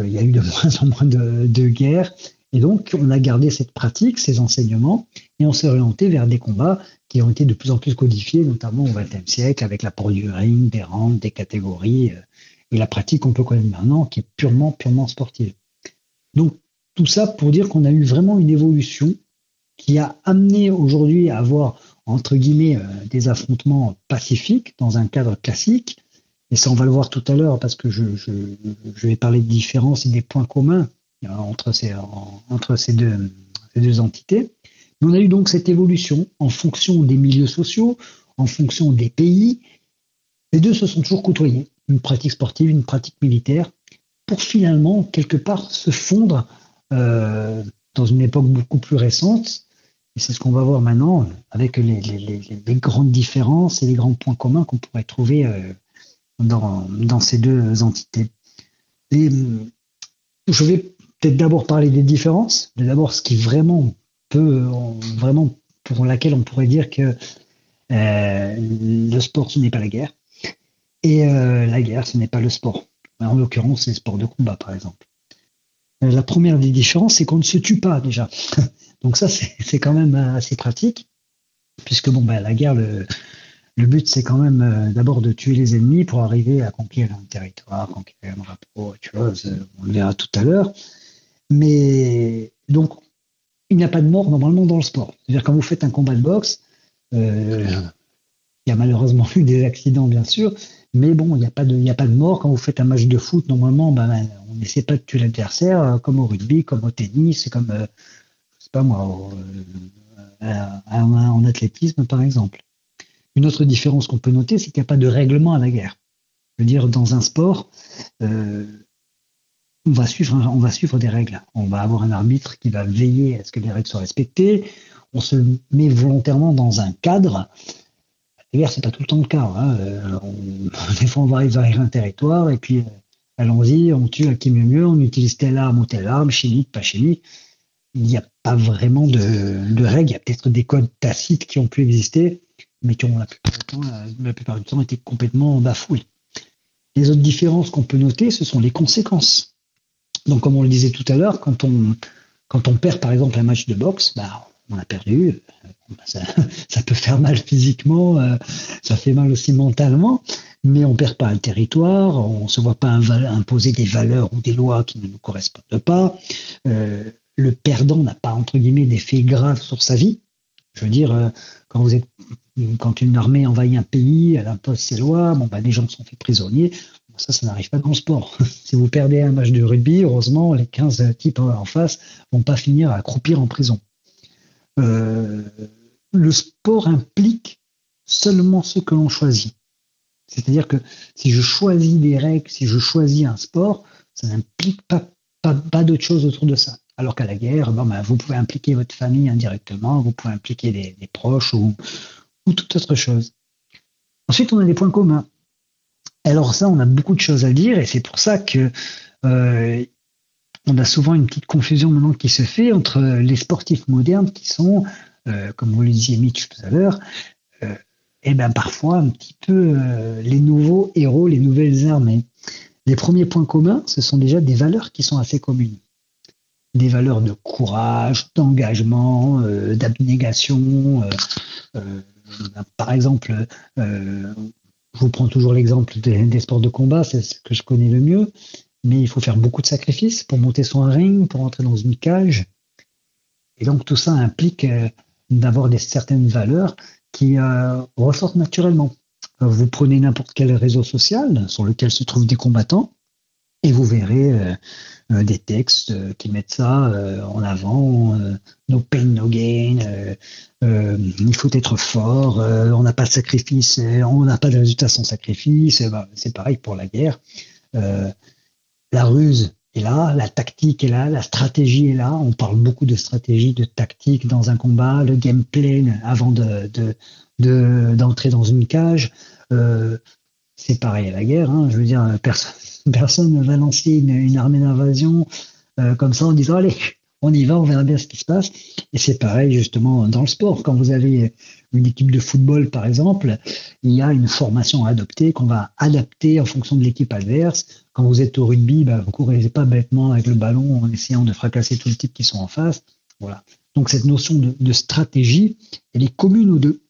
euh, il y a eu de moins en moins de, de guerres, et donc, on a gardé cette pratique, ces enseignements, et on s'est orienté vers des combats qui ont été de plus en plus codifiés, notamment au XXe siècle, avec l'apport du ring, des rangs, des catégories, euh, et la pratique qu'on peut connaître maintenant, qui est purement, purement sportive. Donc, tout ça pour dire qu'on a eu vraiment une évolution qui a amené aujourd'hui à avoir, entre guillemets, euh, des affrontements pacifiques dans un cadre classique. Et ça, on va le voir tout à l'heure parce que je, vais parler de différences et des points communs euh, entre ces deux entités. Mais on a eu donc cette évolution en fonction des milieux sociaux, en fonction des pays. Les deux se sont toujours côtoyés, une pratique sportive, une pratique militaire, pour finalement, quelque part, se fondre euh, dans une époque beaucoup plus récente. Et c'est ce qu'on va voir maintenant avec les, grandes différences et les grands points communs qu'on pourrait trouver euh, dans, ces deux entités. Hum, je vais peut-être d'abord parler des différences, mais d'abord ce qui vraiment peut, vraiment pour laquelle on pourrait dire que euh, le sport ce n'est pas la guerre et euh, la guerre ce n'est pas le sport. En l'occurrence, c'est le sport de combat par exemple. Euh, La première des différences, c'est qu'on ne se tue pas déjà. Donc ça, c'est quand même euh, assez pratique, puisque bon, ben, la guerre, le, le but, c'est quand même euh, d'abord de tuer les ennemis pour arriver à conquérir un territoire, conquérir un drapeau, autre chose. euh, On le verra tout à l'heure. Mais donc, il n'y a pas de mort normalement dans le sport. C'est-à-dire quand vous faites un combat de boxe, il y a malheureusement eu des accidents, bien sûr, mais bon, il n'y a, pas de- a pas de mort. Quand vous faites un match de foot, normalement, ben, on n'essaie pas de tuer l'adversaire, comme au rugby, comme au tennis, comme, pas moi, euh, en, en athlétisme, par exemple. Une autre différence qu'on peut noter, c'est qu'il n'y a pas de règlement à la guerre. Je veux dire, dans un sport, euh, on, va suivre, des règles. On va avoir un arbitre qui va veiller à ce que les règles soient respectées. On se met volontairement dans un cadre. La guerre, c'est pas tout le temps le cas. hein. Euh, des fois, on va envahir un territoire et puis, euh, allons-y, on tue à qui mieux mieux, on utilise telle arme ou telle arme, chimique, pas chimique. Il n'y a pas vraiment de, règles. Il y a peut-être des codes tacites qui ont pu exister, mais qui ont la plupart du temps, euh, été complètement bafoués. Les autres différences qu'on peut noter, ce sont les conséquences. Donc, comme on le disait tout à l'heure, quand on, quand on perd par exemple un match de boxe, bah, on a perdu. Euh, bah, Ça, peut faire mal physiquement, euh, ça fait mal aussi mentalement, mais on perd pas un territoire, on se voit pas imposer des valeurs ou des lois qui ne nous correspondent pas. Le perdant n'a pas entre guillemets d'effet grave sur sa vie. Je veux dire, euh, quand vous êtes, quand une armée envahit un pays, elle impose ses lois, bon bah des gens sont faits prisonniers. Ça, ça n'arrive pas dans le sport. si vous perdez un match de rugby, heureusement, les 15 types en face vont pas finir à croupir en prison. Euh, le sport implique seulement ce que l'on choisit. C'est-à-dire que si je choisis des règles, si je choisis un sport, ça n'implique pas, pas, pas d'autre chose autour de ça. Alors qu'à la guerre, ben, vous pouvez impliquer votre famille indirectement, vous pouvez impliquer des, proches ou, ou toute autre chose. Ensuite, on a des points communs. Alors ça, on a beaucoup de choses à dire et c'est pour ça que euh, on a souvent une petite confusion maintenant qui se fait entre les sportifs modernes qui sont, euh, comme vous le disiez Mitch tout à l'heure, euh, et ben parfois un petit peu les nouveaux héros, les nouvelles armées. Les premiers points communs, ce sont déjà des valeurs qui sont assez communes. Des valeurs de courage, d'engagement, euh, d'abnégation. euh, euh, par exemple, je vous prends toujours l'exemple des, sports de combat, c'est ce que je connais le mieux, mais il faut faire beaucoup de sacrifices pour monter sur un ring, pour entrer dans une cage. Et donc tout ça implique d'avoir des certaines valeurs qui ressortent naturellement. Vous prenez n'importe quel réseau social sur lequel se trouvent des combattants et vous verrez euh, euh, des textes euh, qui mettent ça en avant. no pain, no gain. il faut être fort. on n'a pas de sacrifice. on n'a pas de résultat sans sacrifice. bah, C'est pareil pour la guerre. La ruse est là, la tactique est là, la stratégie est là. On parle beaucoup de stratégie, de tactique dans un combat, le gameplay avant de, de, de- d'entrer dans une cage. C'est pareil à la guerre. hein. Je veux dire, personne, ne va lancer une, armée d'invasion euh, comme ça en disant allez, on y va, on verra bien ce qui se passe. Et c'est pareil justement dans le sport. Quand vous avez une équipe de football, par exemple, il y a une formation à adopter qu'on va adapter en fonction de l'équipe adverse. Quand vous êtes au rugby, bah, vous courez pas bêtement avec le ballon en essayant de fracasser tous les types qui sont en face. Voilà. Donc cette notion de stratégie, elle est commune aux deux.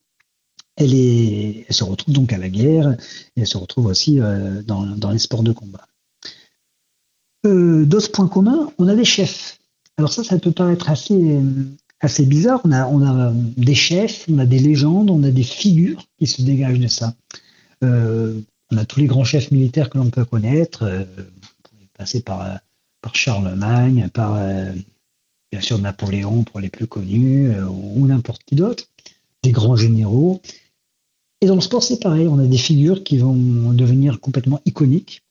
Elle, est, se retrouve donc à la guerre et elle se retrouve aussi euh, dans, les sports de combat. Euh, D'autres points communs, on a des chefs. Alors ça, ça peut paraître assez, euh, bizarre. On a, a des chefs, on a des légendes, on a des figures qui se dégagent de ça. Euh, on a tous les grands chefs militaires que l'on peut connaître. Euh, on pourrait passer par, euh, par Charlemagne, par euh, bien sûr Napoléon pour les plus connus, euh, ou n'importe qui d'autre, des grands généraux. Et dans le sport, c'est pareil. On a des figures qui vont devenir complètement iconiques.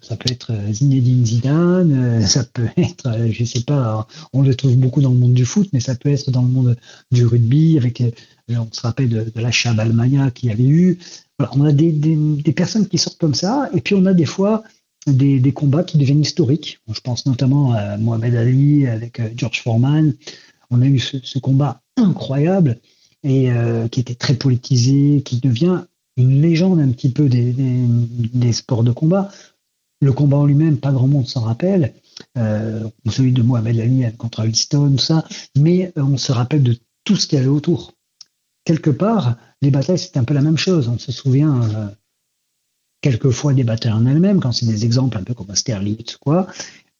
Ça peut être euh, Zinedine Zidane, euh, ça peut être, euh, je sais pas, alors, on le trouve beaucoup dans le monde du foot, mais ça peut être dans le monde du rugby, avec, on se rappelle de, de la Chabalmania qu'il y avait eu. Voilà, on a des, des, personnes qui sortent comme ça, et puis on a des fois des, des combats qui deviennent historiques. Je pense notamment à Mohamed Ali avec George Foreman. On a eu ce combat incroyable et euh, qui était très politisé, qui devient une légende un petit peu des, des, des sports de combat. Le combat en lui-même, pas grand monde s'en rappelle. Euh, celui de Mohamed Ali contre Winston, tout ça. Mais euh, on se rappelle de tout ce qu'il y avait autour. Quelque part, les batailles, c'est un peu la même chose. On se souvient euh, quelquefois des batailles en elles-mêmes, quand c'est des exemples un peu comme Austerlitz, quoi.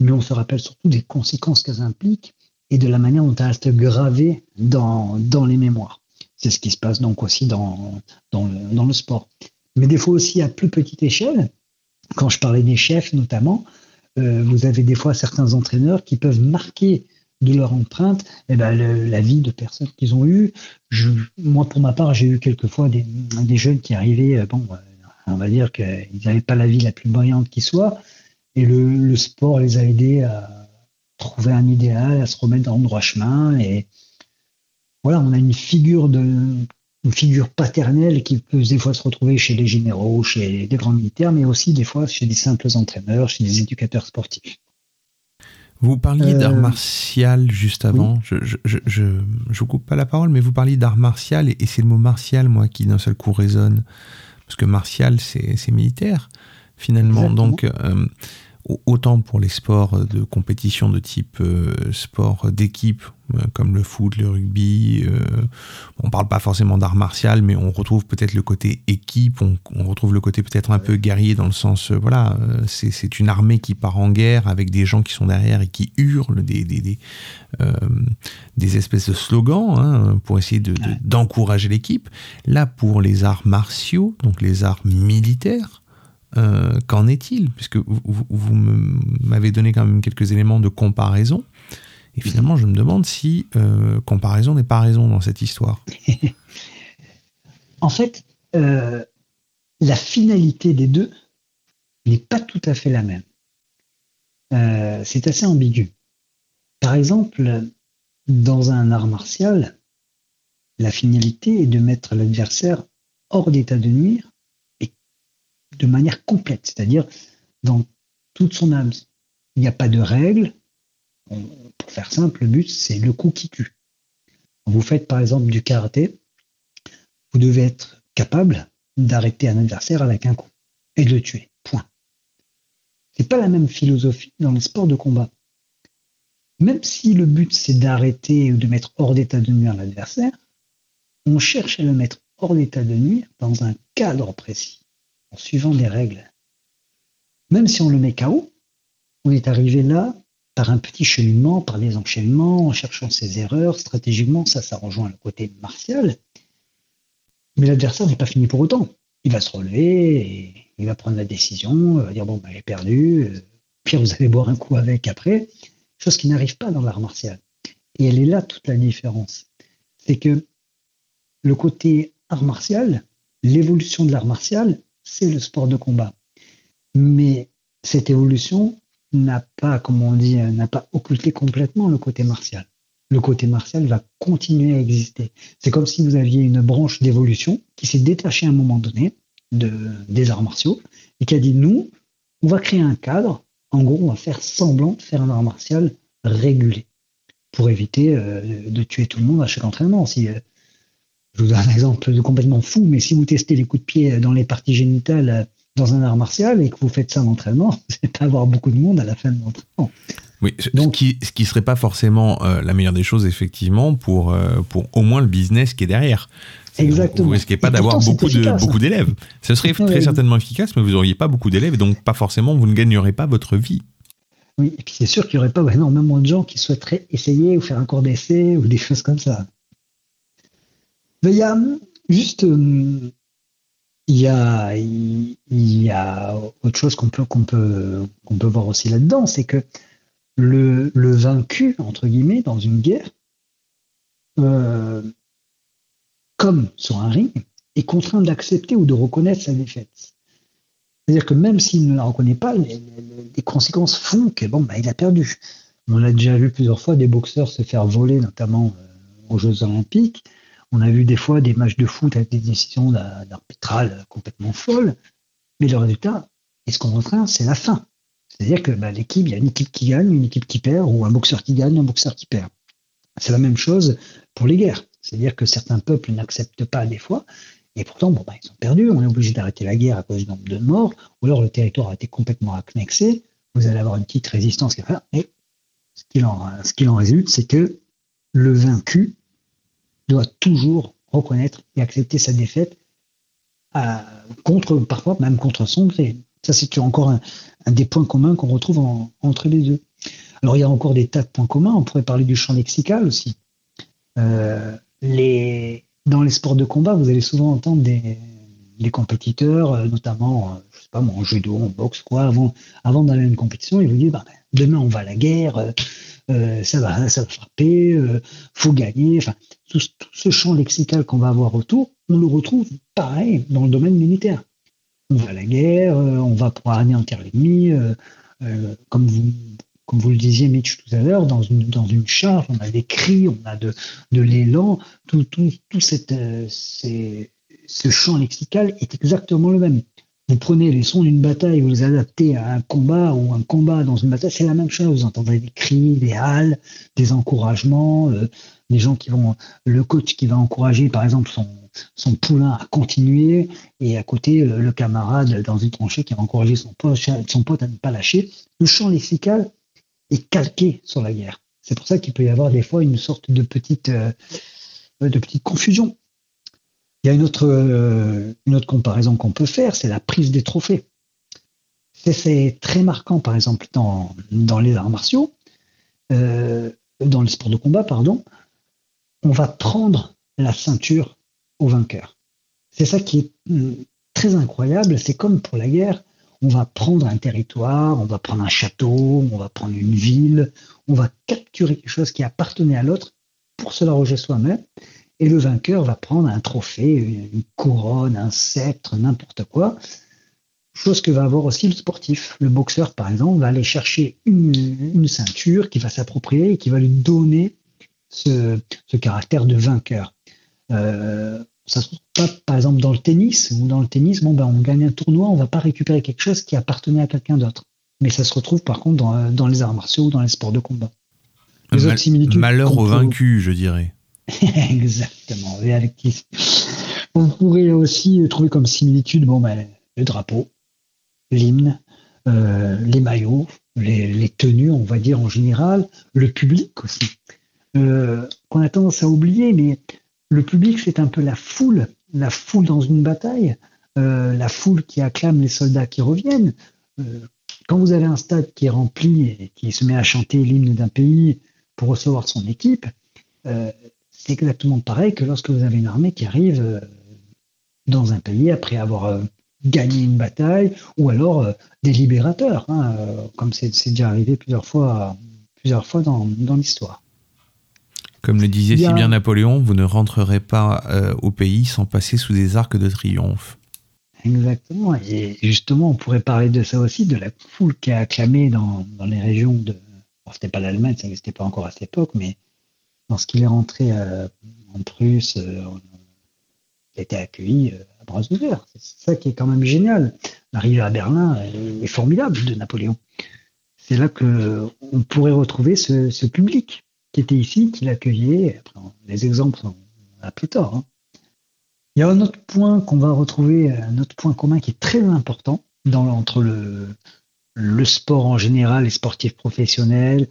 Mais on se rappelle surtout des conséquences qu'elles impliquent et de la manière dont elles restent gravées dans, dans les mémoires. C'est ce qui se passe donc aussi dans, dans, le, sport. Mais des fois aussi à plus petite échelle, quand je parlais des chefs notamment, euh, vous avez des fois certains entraîneurs qui peuvent marquer de leur empreinte eh ben, la vie de personnes qu'ils ont eues. Moi, pour ma part, j'ai eu quelquefois des, des jeunes qui arrivaient, euh, bon, euh, on va dire qu'ils n'avaient pas la vie la plus brillante qui soit, et le, sport les a aidés à trouver un idéal, à se remettre dans le droit chemin. Voilà, on a une figure de une figure paternelle qui peut des fois se retrouver chez les généraux, chez les grands militaires, mais aussi des fois chez des simples entraîneurs, chez des éducateurs sportifs. Vous parliez Euh, d'art martial juste avant. Je, je, je, je, coupe pas la parole, mais vous parliez d'art martial et, et c'est le mot martial, moi, qui d'un seul coup résonne. Parce que martial, c'est militaire, finalement. Exactement. Donc, euh, autant pour les sports de compétition de type euh, sport d'équipe, euh, comme le foot, le rugby, euh, on parle pas forcément d'art martial, mais on retrouve peut-être le côté équipe, on, on retrouve le côté peut-être un peu guerrier dans le sens, voilà, c'est une armée qui part en guerre avec des gens qui sont derrière et qui hurlent des, des, des, euh, des espèces de slogans hein, pour essayer de- de- d'encourager l'équipe. Là, pour les arts martiaux, donc les arts militaires, euh, qu'en est-il Puisque vous, m'avez donné quand même quelques éléments de comparaison. Et finalement, je me demande si euh, comparaison n'est pas raison dans cette histoire. En fait, euh, la finalité des deux n'est pas tout à fait la même. C'est assez ambigu. Par exemple, dans un art martial, la finalité est de mettre l'adversaire hors d'état de nuire de manière complète, c'est-à-dire dans toute son âme. Il n'y a pas de règles. On- Pour faire simple, le but, c'est le coup qui tue. Quand vous faites par exemple du karaté, vous devez être capable d'arrêter un adversaire avec un coup et de le tuer. Point. C'est pas la même philosophie dans les sports de combat. Même si le but c'est d'arrêter ou de mettre hors d'état de nuire l'adversaire, on cherche à le mettre hors d'état de nuire dans un cadre précis, en suivant des règles. Même si on le met KO, on est arrivé là par un petit cheminement, par des enchaînements, en cherchant ses erreurs, stratégiquement, ça, ça rejoint le côté martial. Mais l'adversaire n'est pas fini pour autant. Il va se relever, et il va prendre la décision, il va dire bon, bah, j'ai perdu, euh, pire, vous allez boire un coup avec après, chose qui n'arrive pas dans l'art martial. Et elle est là toute la différence. C'est que le côté art martial, l'évolution de l'art martial, c'est le sport de combat. Mais cette évolution, n'a pas, comme on dit, n'a pas occulté complètement le côté martial. Le côté martial va continuer à exister. C'est comme si vous aviez une branche d'évolution qui s'est détachée à un moment donné de, des arts martiaux et qui a dit nous, on va créer un cadre. En gros, on va faire semblant de faire un art martial régulé pour éviter euh, de tuer tout le monde à chaque entraînement. Euh, je vous donne un exemple de complètement fou, mais si vous testez les coups de pied dans les parties génitales euh, dans un art martial et que vous faites ça en entraînement, vous n'allez pas avoir beaucoup de monde à la fin de l'entraînement. Oui, ce- Donc- ce qui ce qui serait pas forcément euh, la meilleure des choses effectivement pour euh, pour au moins le business qui est derrière. C'est- Exactement. Vous risquez pas d'avoir c'est beaucoup de beaucoup hein. d'élèves. Ce serait très certainement efficace, mais vous auriez pas beaucoup d'élèves et donc pas forcément vous ne gagnerez pas votre vie. Oui, et puis c'est sûr qu'il n'y aurait pas énormément de gens qui souhaiteraient essayer ou faire un cours d'essai ou des choses comme ça. Il y a juste, hum, il autre chose qu'on peut, voir aussi là-dedans, c'est que le, vaincu, entre guillemets, dans une guerre, euh, comme sur un ring, est contraint d'accepter ou de reconnaître sa défaite. C'est-à-dire que même s'il ne la reconnaît pas, les, conséquences font que bah, a perdu. On a déjà vu plusieurs fois des boxeurs se faire voler, notamment euh, aux Jeux Olympiques. On a vu des fois des matchs de foot avec des décisions d'ar- arbitrales complètement folles. Mais le résultat, et ce qu'on retient, c'est la fin. C'est-à-dire que bah, l'équipe, il y a une équipe qui gagne, une équipe qui perd, ou un boxeur qui gagne, un boxeur qui perd. C'est la même chose pour les guerres. C'est-à-dire que certains peuples n'acceptent pas des fois, et pourtant, bon, bah, ils ont perdu. On est obligé d'arrêter la guerre à cause du nombre de morts, ou alors le territoire a été complètement annexé. Vous allez avoir une petite résistance qui faire. Et ce qu'il en, ce qu'il en résulte, c'est que le vaincu doit toujours reconnaître et accepter sa défaite à- contre, parfois même contre son gré. Ça, c'est encore un, des points communs qu'on retrouve en- entre les deux. Alors, il y a encore des tas de points communs. On pourrait parler du champ lexical aussi. Euh, les, dans les sports de combat, vous allez souvent entendre des, compétiteurs, euh, notamment, euh, je sais pas, moi, en judo, en boxe, quoi, avant, avant d'aller à une compétition, ils vous disent, bah, ben, demain on va à la guerre, euh, ça va, ça va frapper, euh, faut gagner. Enfin, tout, ce- champ lexical qu'on va avoir autour, on le retrouve pareil dans le domaine militaire. On va à la guerre, euh, on va pour anéantir l'ennemi, euh, comme vous comme vous le disiez, Mitch, tout à l'heure, dans une, dans une charge, on a des cris, on a de, de l'élan, tout, tout, tout ce champ lexical est exactement le même. Vous prenez les sons d'une bataille, vous les adaptez à un combat ou un combat dans une bataille, c'est la même chose. Vous entendrez des cris, des hales, des encouragements, euh, des gens qui vont, le coach qui va encourager, par exemple, son, poulain à continuer, et à côté, le, camarade dans une tranchée qui va encourager son pote, à ne pas lâcher. Le champ lexical est calqué sur la guerre. C'est pour ça qu'il peut y avoir des fois une sorte de petite, euh, de petite confusion. Il y a une autre, euh, une autre comparaison qu'on peut faire, c'est la prise des trophées. C'est- très marquant, par exemple, dans, les arts martiaux, euh, dans le sport de combat, pardon. On va prendre la ceinture au vainqueur. C'est ça qui est hum, très incroyable. C'est comme pour la guerre, on va prendre un territoire, on va prendre un château, on va prendre une ville, on va capturer quelque chose qui appartenait à l'autre pour se l'arroger soi-même. Et le vainqueur va prendre un trophée, une couronne, un sceptre, n'importe quoi. Chose que va avoir aussi le sportif. Le boxeur, par exemple, va aller chercher une, une ceinture qui va s'approprier et qui va lui donner ce, ce caractère de vainqueur. Euh, ça se trouve pas, par exemple, dans le tennis, ou dans le tennis, bon, ben, on gagne un tournoi, on va pas récupérer quelque chose qui appartenait à quelqu'un d'autre. Mais ça se retrouve, par contre, dans, dans les arts martiaux ou dans les sports de combat. Les Mal- malheur au vaincu, je dirais. Exactement. Qui- On pourrait aussi trouver comme similitude bon, ben, le drapeau, l'hymne, euh, les maillots, les, tenues, on va dire en général, le public aussi. Euh, qu'on a tendance à oublier, mais le public, c'est un peu la foule, la foule dans une bataille, euh, la foule qui acclame les soldats qui reviennent. Euh, quand vous avez un stade qui est rempli et qui se met à chanter l'hymne d'un pays pour recevoir son équipe, euh, c'est exactement pareil que lorsque vous avez une armée qui arrive euh, dans un pays après avoir euh, gagné une bataille, ou alors euh, des libérateurs, hein, comme c'est déjà arrivé plusieurs fois, plusieurs fois dans, dans l'histoire. Comme le disait si bien Napoléon, vous ne rentrerez pas euh, au pays sans passer sous des arcs de triomphe. Exactement. Et justement, on pourrait parler de ça aussi, de la foule qui a acclamé dans, dans les régions de. Bon, c'était pas l'Allemagne, ça n'existait pas encore à cette époque, mais lorsqu'il est rentré euh, en Prusse, euh, il a été accueilli euh, à bras ouverts. C'est ça qui est quand même génial. L'arrivée à Berlin est, formidable de Napoléon. C'est là que on pourrait retrouver ce, public qui était ici, qui l'accueillait. Après, Les exemples, on en a plus hein. Il y a un autre point qu'on va retrouver, un autre point commun qui est très important entre le, sport en général, les sportifs professionnels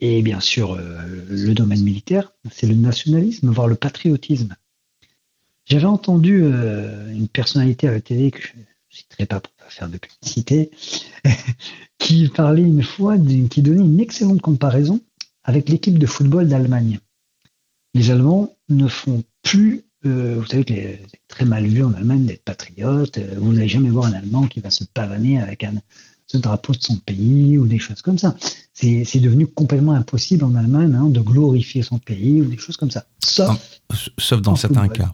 et bien sûr euh, le domaine militaire, c'est le nationalisme, voire le patriotisme. J'avais entendu euh, une personnalité à la télé que je ne citerai pas pour pas faire de publicité, qui parlait une fois, qui donnait une excellente comparaison avec l'équipe de football d'Allemagne. Les Allemands ne font plus, euh, vous savez que c'est très mal vu en Allemagne d'être patriote. vous n'allez jamais voir un Allemand qui va se pavaner avec un, ce drapeau de son pays ou des choses comme ça. C'est devenu complètement impossible en Allemagne hein, de glorifier son pays ou des choses comme ça. Sauf Sauf dans certains football.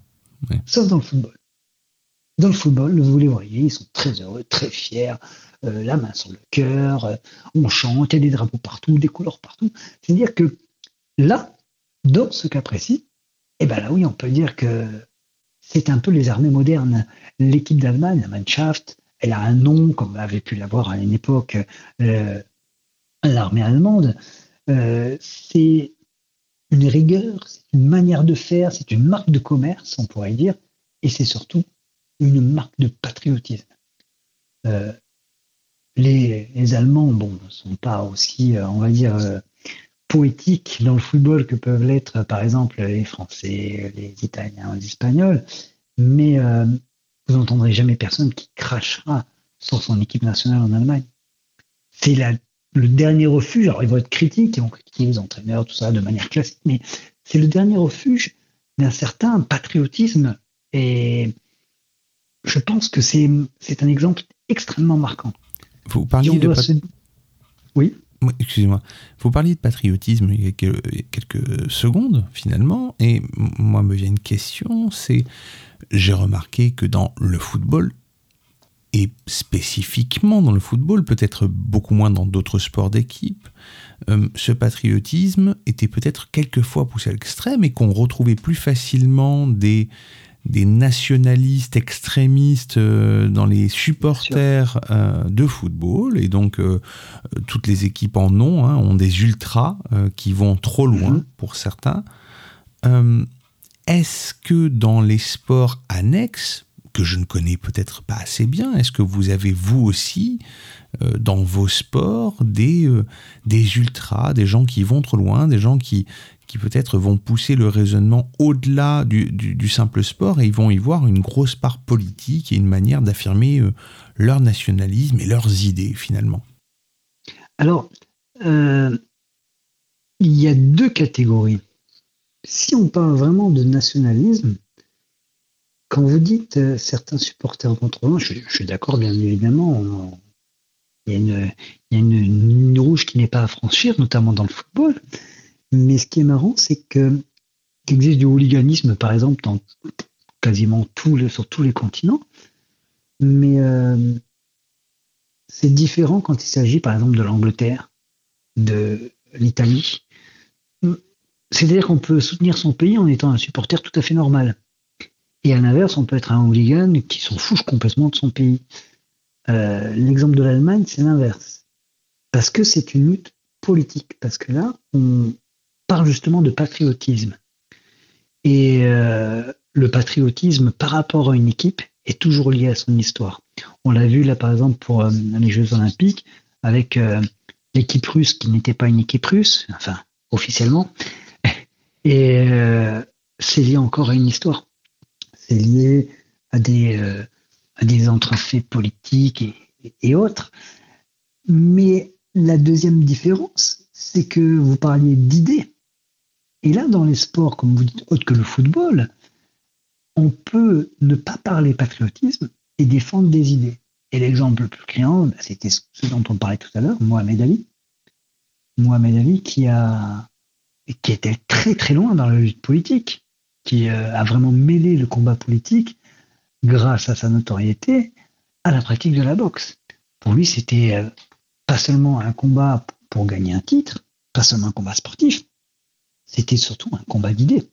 cas. sauf dans le football. Dans le football, vous les voyez, ils sont très heureux, très fiers, euh, la main sur le cœur, euh, on chante, il y a des drapeaux partout, des couleurs partout. C'est-à-dire que là, dans ce cas précis, eh ben là oui, on peut dire que c'est un peu les armées modernes. L'équipe d'Allemagne, la Mannschaft, elle a un nom, comme avait pu l'avoir à une époque euh, l'armée allemande. Euh, c'est une rigueur, c'est une manière de faire, c'est une marque de commerce, on pourrait dire, et c'est surtout une marque de patriotisme. Euh, les, les Allemands, bon, ne sont pas aussi, euh, on va dire, poétiques dans le football que peuvent l'être, par exemple, les Français, les Italiens, les Espagnols, mais vous n'entendrez jamais personne qui crachera sur son équipe nationale en Allemagne. C'est le dernier refuge. Alors, ils vont être critiques, ils vont critiquer les entraîneurs, tout ça, de manière classique, mais c'est le dernier refuge d'un certain patriotisme. Et je pense que c'est un exemple extrêmement marquant. Vous parliez de se- Oui, Excusez-moi. Vous parliez de patriotisme il y a quelques, secondes, finalement, et moi me vient une question, c'est, j'ai remarqué que dans le football, et spécifiquement dans le football, peut-être beaucoup moins dans d'autres sports d'équipe, euh, ce patriotisme était peut-être quelquefois poussé à l'extrême et qu'on retrouvait plus facilement des, des nationalistes extrémistes euh, dans les supporters euh, de football. Et donc, euh, toutes les équipes en ont, hein, ont des ultras qui vont trop loin Mhm. pour certains. Est-ce que dans les sports annexes, que je ne connais peut-être pas assez bien, est-ce que vous avez vous aussi dans vos sports des, des ultras, des gens qui vont trop loin, des gens qui, peut-être vont pousser le raisonnement au-delà du, simple sport et ils vont y voir une grosse part politique et une manière d'affirmer euh, leur nationalisme et leurs idées finalement. Alors, euh, il y a deux catégories. Si on parle vraiment de nationalisme, quand vous dites euh, certains supporters contre loin, je, suis d'accord, bien évidemment. il y a, une, il y a une ligne rouge qui n'est pas à franchir, notamment dans le football. Mais ce qui est marrant, c'est qu'il existe du hooliganisme, par exemple, dans quasiment sur tous les continents. Mais euh, c'est différent quand il s'agit, par exemple, de l'Angleterre, de l'Italie. C'est-à-dire qu'on peut soutenir son pays en étant un supporter tout à fait normal. Et à l'inverse, on peut être un hooligan qui s'en fout complètement de son pays. Euh, L'exemple de l'Allemagne, c'est l'inverse. Parce que c'est une lutte politique. Parce que là, on parle justement de patriotisme. Et euh, le patriotisme par rapport à une équipe est toujours lié à son histoire. On l'a vu là par exemple pour euh, les Jeux Olympiques avec euh, l'équipe russe qui n'était pas une équipe russe, enfin officiellement. Et c'est lié encore à une histoire. C'est lié à des, à des entrefaits politiques et autres. Mais la deuxième différence, c'est que vous parliez d'idées. Et là, dans les sports, comme vous dites, autres que le football, on peut ne pas parler patriotisme et défendre des idées. Et l'exemple le plus criant, bah, c'était ce dont on parlait tout à l'heure, Mohamed Ali. Mohamed Ali qui a qui était très très loin dans la lutte politique, qui euh, a vraiment mêlé le combat politique grâce à sa notoriété à la pratique de la boxe. Pour lui, c'était euh, pas seulement un combat pour gagner un titre, pas seulement un combat sportif, c'était surtout un combat d'idées.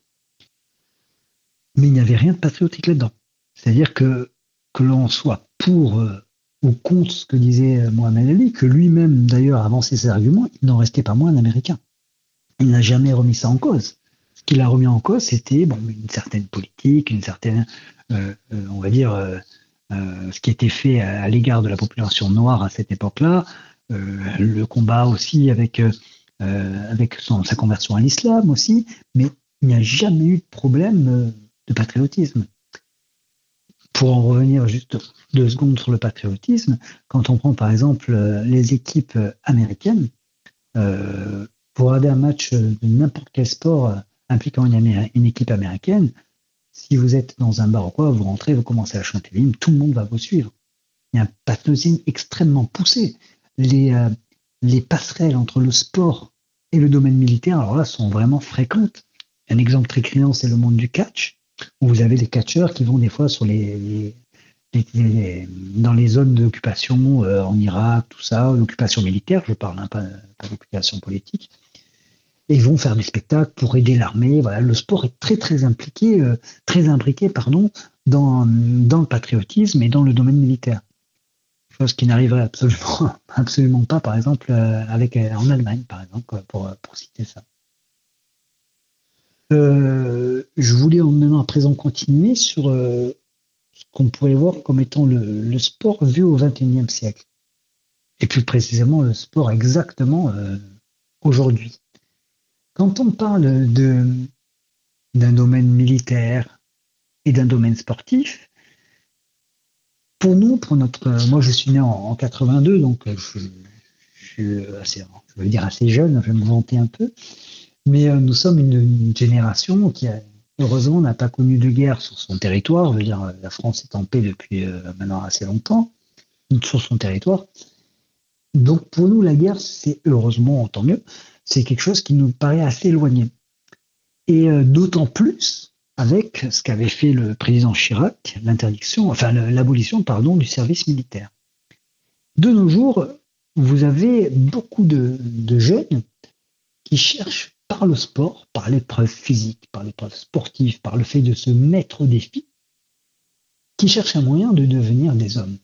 Mais il n'y avait rien de patriotique là-dedans. C'est-à-dire que que l'on soit pour euh, ou contre ce que disait euh, Mohamed Ali, que lui-même d'ailleurs avançait ses arguments, il n'en restait pas moins un Américain. Il n'a jamais remis ça en cause. Ce qu'il a remis en cause, c'était bon, une certaine politique, une certaine, euh, on va dire, ce qui était fait à, l'égard de la population noire à cette époque-là, le combat aussi avec, euh, avec sa conversion à l'islam aussi, mais il n'y a jamais eu de problème euh, de patriotisme. Pour en revenir juste deux secondes sur le patriotisme, quand on prend par exemple euh, les équipes américaines, euh, pour regarder un match de n'importe quel sport impliquant une, équipe américaine, si vous êtes dans un bar ou quoi, vous rentrez, vous commencez à chanter l'hymne, tout le monde va vous suivre. Il y a un patriotisme extrêmement poussé. Les, les passerelles entre le sport et le domaine militaire, alors là, sont vraiment fréquentes. Un exemple très criant, c'est le monde du catch, où vous avez les catcheurs qui vont des fois sur les, dans les zones d'occupation euh, en Irak, tout ça, l'occupation militaire, je parle, hein, pas, d'occupation politique, et ils vont faire des spectacles pour aider l'armée. Voilà, le sport est très très impliqué, euh, très imbriqué, pardon, dans le patriotisme et dans le domaine militaire. Chose qui n'arriverait absolument, absolument pas, par exemple, euh, avec euh, en Allemagne, par exemple, quoi, pour, euh, pour citer ça. Euh, je voulais en- maintenant à présent continuer sur euh, ce qu'on pourrait voir comme étant le, sport vu au XXIe siècle. Et plus précisément le sport exactement euh, aujourd'hui. Quand on parle d'un domaine militaire et d'un domaine sportif, pour nous, pour notre, moi je suis né en, en 82, donc euh, je, je suis assez, je veux dire assez jeune, je vais me vanter un peu, mais euh, nous sommes une, génération qui heureusement n'a pas connu de guerre sur son territoire. Je veux dire, la France est en paix depuis euh, maintenant assez longtemps sur son territoire. Donc pour nous, la guerre, c'est heureusement, tant mieux, c'est quelque chose qui nous paraît assez éloigné. Et euh, d'autant plus avec ce qu'avait fait le président Chirac, l'interdiction, enfin l'abolition, du service militaire. De nos jours, vous avez beaucoup de, de jeunes qui cherchent par le sport, par l'épreuve physique, par l'épreuve sportive, par le fait de se mettre au défi, qui cherchent un moyen de devenir des hommes.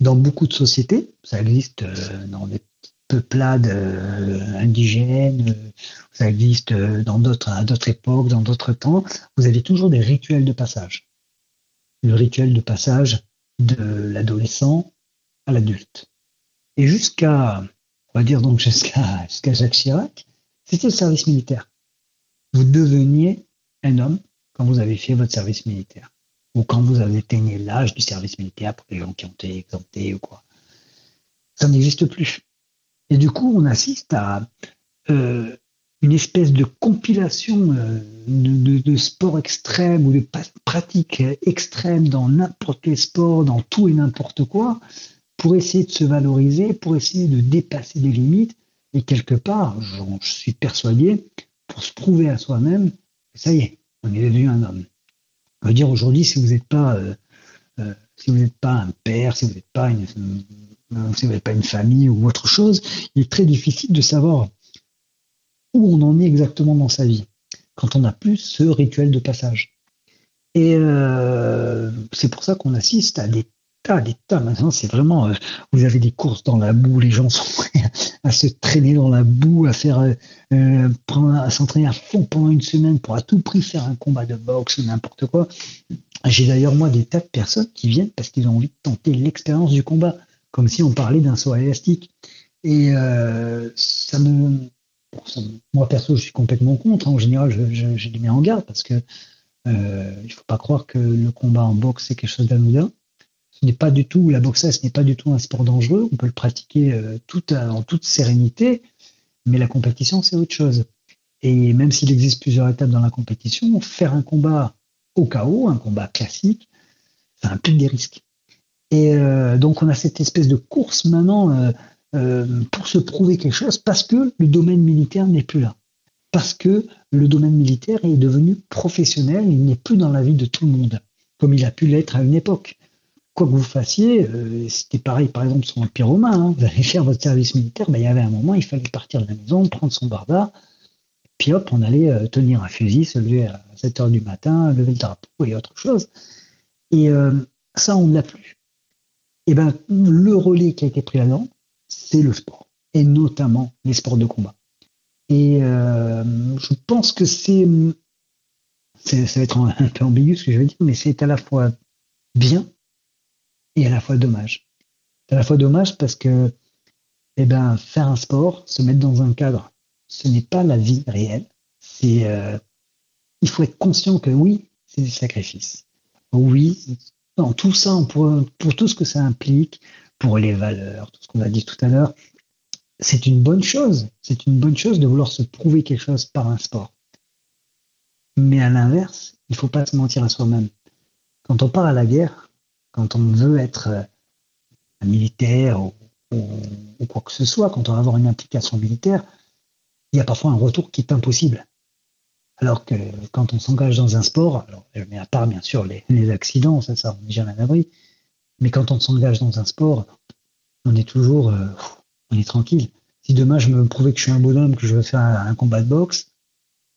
Dans beaucoup de sociétés, ça existe euh, dans des peuplades euh, indigènes, euh, ça existe euh, dans d'autres, à d'autres époques, dans d'autres temps, vous avez toujours des rituels de passage. Le rituel de passage de l'adolescent à l'adulte. Et jusqu'à, on va dire donc jusqu'à jusqu'à Jacques Chirac, c'était le service militaire. Vous deveniez un homme quand vous avez fait votre service militaire. Ou quand vous avez atteigné l'âge du service militaire pour les gens qui ont été exemptés ou quoi. Ça n'existe plus. Et du coup, on assiste à euh, une espèce de compilation euh, de, sports extrêmes ou de pratiques extrêmes dans n'importe quel sport, dans tout et n'importe quoi, pour essayer de se valoriser, pour essayer de dépasser des limites, et quelque part, j'en je suis persuadé, pour se prouver à soi-même, ça y est, on est devenu un homme. On veut dire aujourd'hui, si vous n'êtes pas, euh, si pas un père, si vous n'êtes pas une, si vous n'êtes pas une famille ou autre chose, il est très difficile de savoir où on en est exactement dans sa vie quand on n'a plus ce rituel de passage. Et euh, c'est pour ça qu'on assiste à des tas, des tas. Maintenant, c'est vraiment, euh, vous avez des courses dans la boue, les gens sont à se traîner dans la boue, à faire, euh, à s'entraîner à fond pendant une semaine pour à tout prix faire un combat de boxe ou n'importe quoi. J'ai d'ailleurs moi des tas de personnes qui viennent parce qu'ils ont envie de tenter l'expérience du combat, comme si on parlait d'un saut élastique. Et euh, ça me, moi perso, je suis complètement contre. En général, je, les mets en garde parce que euh, il faut pas croire que le combat en boxe c'est quelque chose d'anodin. Ce n'est pas du tout la boxe, ce n'est pas du tout un sport dangereux. On peut le pratiquer euh, en toute sérénité, mais la compétition c'est autre chose. Et même s'il existe plusieurs étapes dans la compétition, faire un combat au chaos, un combat classique, ça implique des risques. Et euh, donc on a cette espèce de course maintenant euh, euh, pour se prouver quelque chose parce que le domaine militaire n'est plus là. Parce que le domaine militaire est devenu professionnel, il n'est plus dans la vie de tout le monde, comme il a pu l'être à une époque. quoi que vous fassiez, c'était pareil, par exemple, sur l'Empire romain. hein. vous allez faire votre service militaire, ben, il y avait un moment, il fallait partir de la maison, prendre son barda, puis hop, on allait tenir un fusil, se lever à 7 heures du matin, lever le drapeau et autre chose. Et ça, on ne l'a plus. Et ben, le relais qui a été pris là-dedans, c'est le sport, et notamment les sports de combat. Et euh, je pense que c'est, c'est- ça va être un peu ambigu ce que je vais dire, mais c'est à la fois bien et à la fois dommage. C'est à la fois dommage parce que, eh ben, faire un sport, se mettre dans un cadre, ce n'est pas la vie réelle. C'est, euh, il faut être conscient que oui, c'est du sacrifice. Oui, dans tout ça, pour, pour tout ce que ça implique, pour les valeurs, tout ce qu'on a dit tout à l'heure, c'est une bonne chose. C'est une bonne chose de vouloir se prouver quelque chose par un sport. Mais à l'inverse, il faut pas se mentir à soi-même. Quand on part à la guerre, quand on veut être euh, un militaire ou quoi que ce soit, quand on va avoir une implication militaire, il y a parfois un retour qui est impossible. Alors que quand on s'engage dans un sport, alors, mets à part bien sûr les, accidents, ça, ça, on n'est jamais à l'abri, mais quand on s'engage dans un sport, on est toujours, euh, on est tranquille. Si demain je me prouvais que je suis un bonhomme, que je veux faire un, un combat de boxe,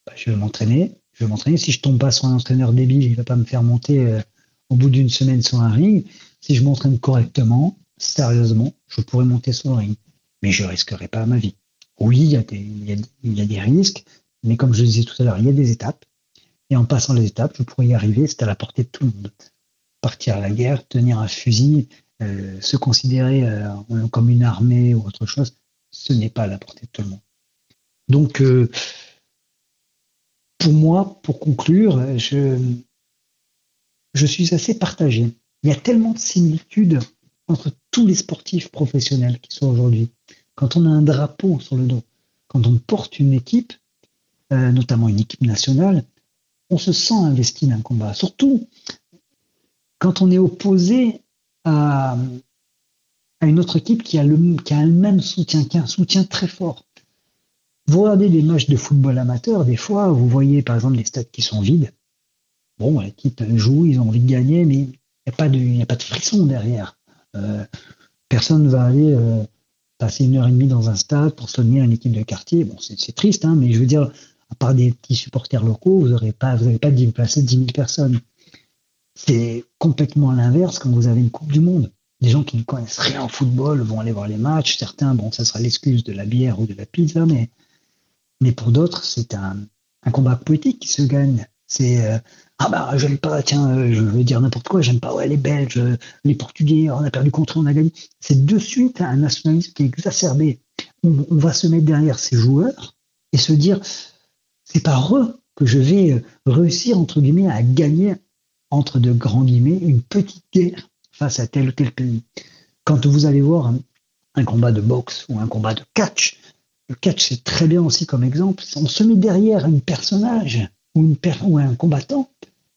bah, je vais m'entraîner. Je vais m'entraîner. Si je tombe pas sur un entraîneur débile, il va pas me faire monter euh, au bout d'une semaine sur un ring. Si je m'entraîne correctement, sérieusement, je pourrais monter sur le ring. Mais je risquerai pas ma vie. Oui, il y a des risques, mais comme je disais tout à l'heure, il y a des étapes. Et en passant les étapes, je pourrais y arriver. C'est à la portée de tout le monde. Partir à la guerre, tenir un fusil, euh, se considérer euh, comme une armée ou autre chose, ce n'est pas à la portée de tout le monde. Donc, euh, pour moi, pour conclure, je, je suis assez partagé. Il y a tellement de similitudes entre tous les sportifs professionnels qui sont aujourd'hui. Quand on a un drapeau sur le dos, quand on porte une équipe, euh, notamment une équipe nationale, on se sent investi dans un combat. Surtout quand on est opposé à, à une autre équipe qui a, le, le même soutien, qui a un soutien très fort. Vous regardez des matchs de football amateur, des fois, vous voyez par exemple des stades qui sont vides. Bon, l'équipe joue, ils ont envie de gagner, mais il n'y a, pas de- a pas de frisson derrière. Euh, personne ne va aller euh, passer une heure et demie dans un stade pour soutenir une équipe de quartier. Bon, c'est triste, hein, mais je veux dire, à part des petits supporters locaux, vous n'aurez pas, vous n'avez pas déplacé 10 000 personnes. C'est complètement l'inverse quand vous avez une Coupe du Monde. Des gens qui ne connaissent rien au football vont aller voir les matchs. Certains, bon, ça sera l'excuse de la bière ou de la pizza, mais, mais pour d'autres, c'est un, un combat politique qui se gagne. C'est euh, ah bah j'aime pas, tiens, euh, je veux dire n'importe quoi, j'aime pas ouais, les Belges, euh, les Portugais, on a perdu contre on a gagné. C'est de suite un nationalisme qui est exacerbé. On va se mettre derrière ces joueurs et se dire c'est par eux que je vais euh, réussir entre guillemets à gagner entre de grands guillemets une petite guerre face à tel ou tel pays. Quand vous allez voir un, combat de boxe ou un combat de catch, le catch c'est très bien aussi comme exemple. On se met derrière un personnage ou, une ou un combattant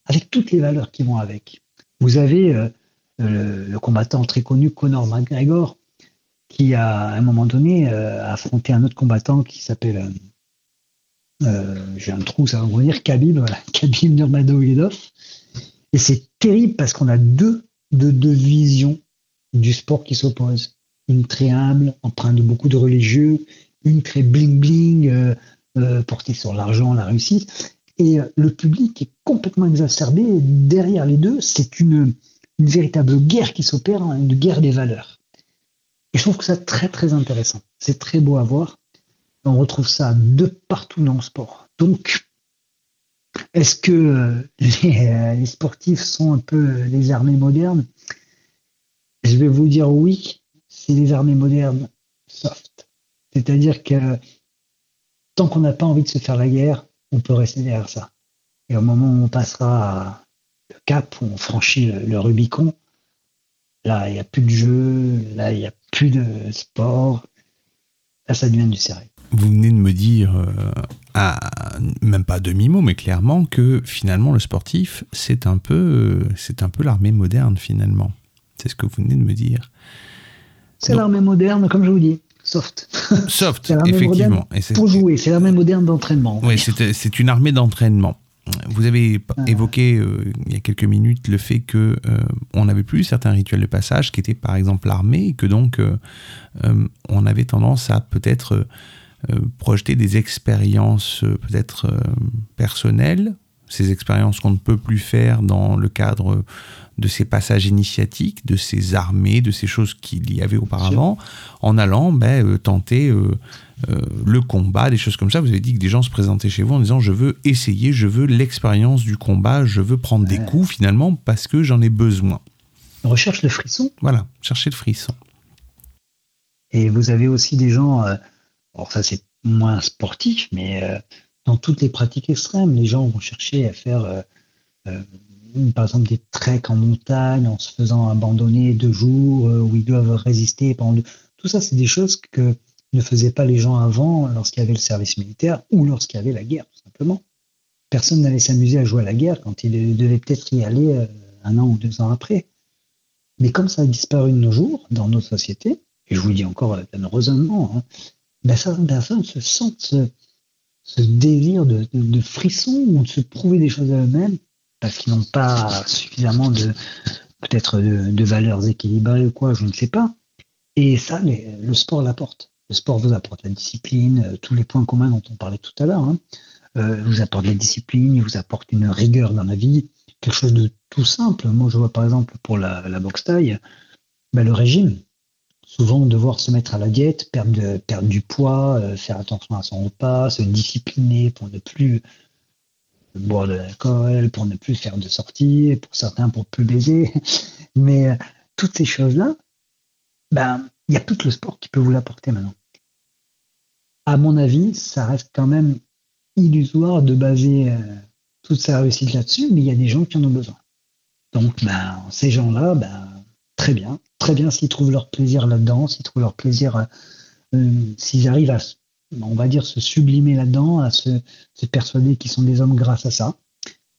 avec toutes les valeurs qui vont avec. Vous avez euh, euh, le combattant très connu Conor McGregor qui a à un moment donné affronté un autre combattant qui s'appelle j'ai un trou, ça va revenir, Khabib, voilà, Khabib Nurmagomedov. Et c'est terrible parce qu'on a deux, deux, deux visions du sport qui s'opposent. Une très humble, empreinte de beaucoup de religieux, une très bling-bling, euh, euh, portée sur l'argent, la réussite. Et euh, le public est complètement exacerbé. Derrière les deux, c'est une, une véritable guerre qui s'opère, hein, une guerre des valeurs. Et je trouve que ça très très intéressant. C'est très beau à voir. On retrouve ça de partout dans le sport. Donc, est-ce que euh, les, euh, les sportifs sont un peu les armées modernes? Je vais vous dire oui, c'est les armées modernes soft. C'est-à-dire que tant qu'on n'a pas envie de se faire la guerre, on peut rester derrière ça. Et au moment où on passera le cap, où on franchit le Rubicon, là, il n'y a plus de jeu, là, il n'y a plus de sport. Là, ça devient du sérieux. Vous venez de me dire, euh, à, même pas à demi-mot, mais clairement, que finalement le sportif, c'est un peu, euh, c'est un peu l'armée moderne finalement. C'est ce que vous venez de me dire. C'est l'armée moderne, comme je vous dis, soft. Soft, effectivement. Et Pour jouer, c'est l'armée moderne d'entraînement. Oui, c'est une armée d'entraînement. vous avez évoqué euh, il y a quelques minutes le fait que euh, on n'avait plus certains rituels de passage qui étaient par exemple l'armée et que donc euh, on avait tendance à peut-être projeter des expériences euh, peut-être euh, personnelles, ces expériences qu'on ne peut plus faire dans le cadre de ces passages initiatiques, de ces armées, de ces choses qu'il y avait auparavant, en allant ben, euh, tenter euh, euh, le combat, des choses comme ça. Vous avez dit que des gens se présentaient chez vous en disant je veux essayer, je veux l'expérience du combat, je veux prendre des coups finalement parce que j'en ai besoin. On recherche le frisson. Voilà, chercher le frisson. Et vous avez aussi des gens, euh, alors ça c'est moins sportif, mais euh, dans toutes les pratiques extrêmes, les gens vont chercher à faire, euh, euh, par exemple, des treks en montagne en se faisant abandonner deux jours, où ils doivent résister pendant deux... Tout ça, c'est des choses que ne faisaient pas les gens avant lorsqu'il y avait le service militaire ou lorsqu'il y avait la guerre, tout simplement. Personne n'allait s'amuser à jouer à la guerre quand il devait peut-être y aller un an ou deux ans après. Mais comme ça a disparu de nos jours, dans nos sociétés, et je vous le dis encore euh, bien heureusement, hein, ben certaines personnes se sentent ce, désir de, frisson ou de se prouver des choses à eux-mêmes parce qu'ils n'ont pas suffisamment de peut-être de, valeurs équilibrées ou quoi, je ne sais pas. Et ça, les- le sport l'apporte. Le sport vous apporte la discipline, euh, tous les points communs dont on parlait tout à l'heure. Hein. Euh, vous apporte la discipline, il vous apporte une rigueur dans la vie, quelque chose de tout simple. Moi, je vois par exemple pour la, la boxe taille, ben, le régime. Souvent, devoir se mettre à la diète, perdre, perdre du poids, euh, faire attention à son repas, se discipliner pour ne plus boire de l'alcool, pour ne plus faire de sorties, pour certains pour plus baiser. Mais euh, toutes ces choses-là, ben, il y a tout le sport qui peut vous l'apporter maintenant. À mon avis, ça reste quand même illusoire de baser euh, toute sa réussite là-dessus, mais il y a des gens qui en ont besoin. Donc, ben, ces gens-là, ben, très bien, très bien s'ils trouvent leur plaisir là-dedans, s'ils trouvent leur plaisir, euh, euh, s'ils arrivent à, on va dire, se sublimer là-dedans, à se, persuader qu'ils sont des hommes grâce à ça,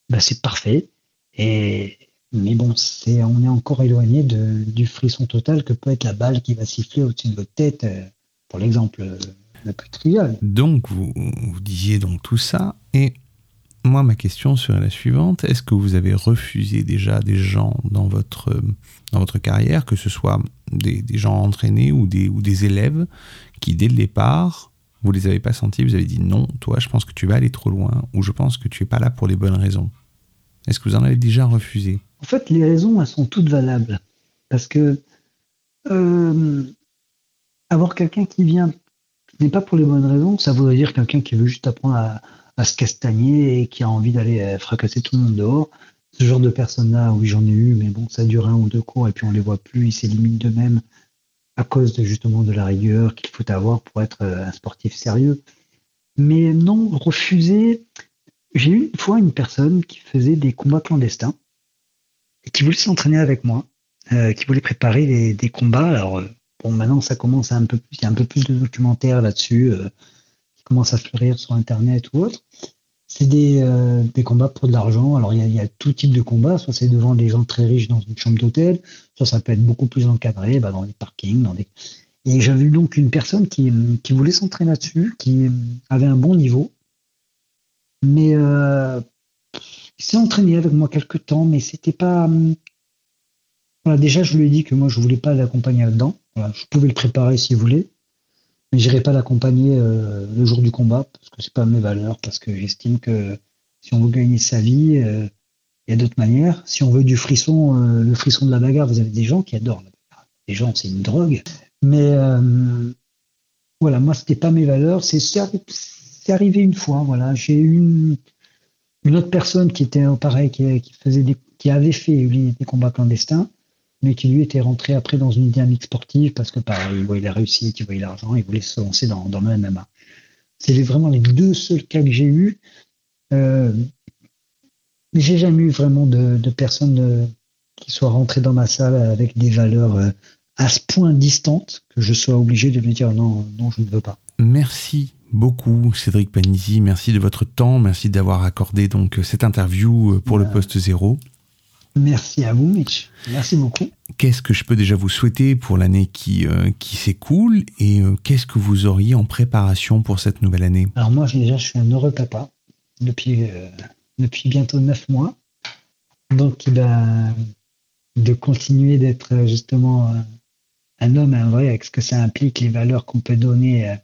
ben, c'est parfait. Et, mais bon, c'est, on est encore éloigné du frisson total que peut être la balle qui va siffler au-dessus de votre tête, euh, pour l'exemple le plus trivial. Donc, vous, vous disiez donc tout ça. Et moi, ma question serait la suivante. Est-ce que vous avez refusé déjà des gens dans votre, euh, dans votre carrière, que ce soit des, gens entraînés ou des, ou des élèves, qui, dès le départ, vous les avez pas sentis, vous avez dit non, toi, je pense que tu vas aller trop loin, ou je pense que tu es pas là pour les bonnes raisons? Est-ce que vous en avez déjà refusé? En fait, les raisons, elles sont toutes valables. Parce que euh, avoir quelqu'un qui vient n'est pas pour les bonnes raisons, ça voudrait dire quelqu'un qui veut juste apprendre à, à se castagner et qui a envie d'aller euh, fracasser tout le monde dehors. Ce genre de personnes-là, oui, j'en ai eu, mais bon, ça dure un ou deux cours et puis on les voit plus, ils s'éliminent d'eux-mêmes à cause justement de la rigueur qu'il faut avoir pour être euh, un sportif sérieux. Mais non, refuser. J'ai eu une fois une personne qui faisait des combats clandestins et qui voulait s'entraîner avec moi, euh, qui voulait préparer des combats. Alors, bon, maintenant, ça commence à un peu plus, il y a un peu plus de documentaires là-dessus, qui commencent à fleurir sur Internet ou autre. C'est des, euh, des combats pour de l'argent. Alors, il y, a, tout type de combats. Soit c'est devant des gens très riches dans une chambre d'hôtel, soit ça peut être beaucoup plus encadré, bah, dans les parkings. Et j'avais donc une personne qui, qui voulait s'entraîner là-dessus, qui avait un bon niveau, mais euh, s'est entraîné avec moi quelques temps, mais c'était pas. Voilà, déjà, je lui ai dit que moi, je voulais pas l'accompagner là-dedans. Je pouvais le préparer s'il voulait, mais j'irai pas l'accompagner euh, le jour du combat parce que c'est pas mes valeurs, parce que j'estime que si on veut gagner sa vie, euh, il y a d'autres manières. Si on veut du frisson, euh, le frisson de la bagarre, vous avez des gens qui adorent la bagarre. Les gens, c'est une drogue. Mais voilà, moi, c'était pas mes valeurs. C'est c'est arri- c'est arrivé une fois. Voilà, j'ai eu une, autre personne qui était pareil, qui, faisait qui avait fait des combats clandestins, mais qui lui était rentré après dans une dynamique sportive parce que pareil, il voyait la réussite, il voyait l'argent, il voulait se lancer dans, dans le MMA. C'est vraiment les deux seuls cas que j'ai eu. Euh, mais j'ai jamais eu vraiment de, de personnes euh, qui soient rentrées dans ma salle avec des valeurs euh, à ce point distantes que je sois obligé de lui dire non, non, je ne veux pas. Merci beaucoup Cédric Panisi, merci de votre temps, merci d'avoir accordé donc cette interview euh, pour le poste zéro. Merci à vous, Mitch. Merci beaucoup. Qu'est-ce que je peux déjà vous souhaiter pour l'année qui, euh, qui s'écoule et euh, qu'est-ce que vous auriez en préparation pour cette nouvelle année? Alors moi, déjà, je suis un heureux papa depuis euh, depuis bientôt neuf mois. Donc, ben, de continuer d'être justement un homme, un vrai, avec ce que ça implique, les valeurs qu'on peut donner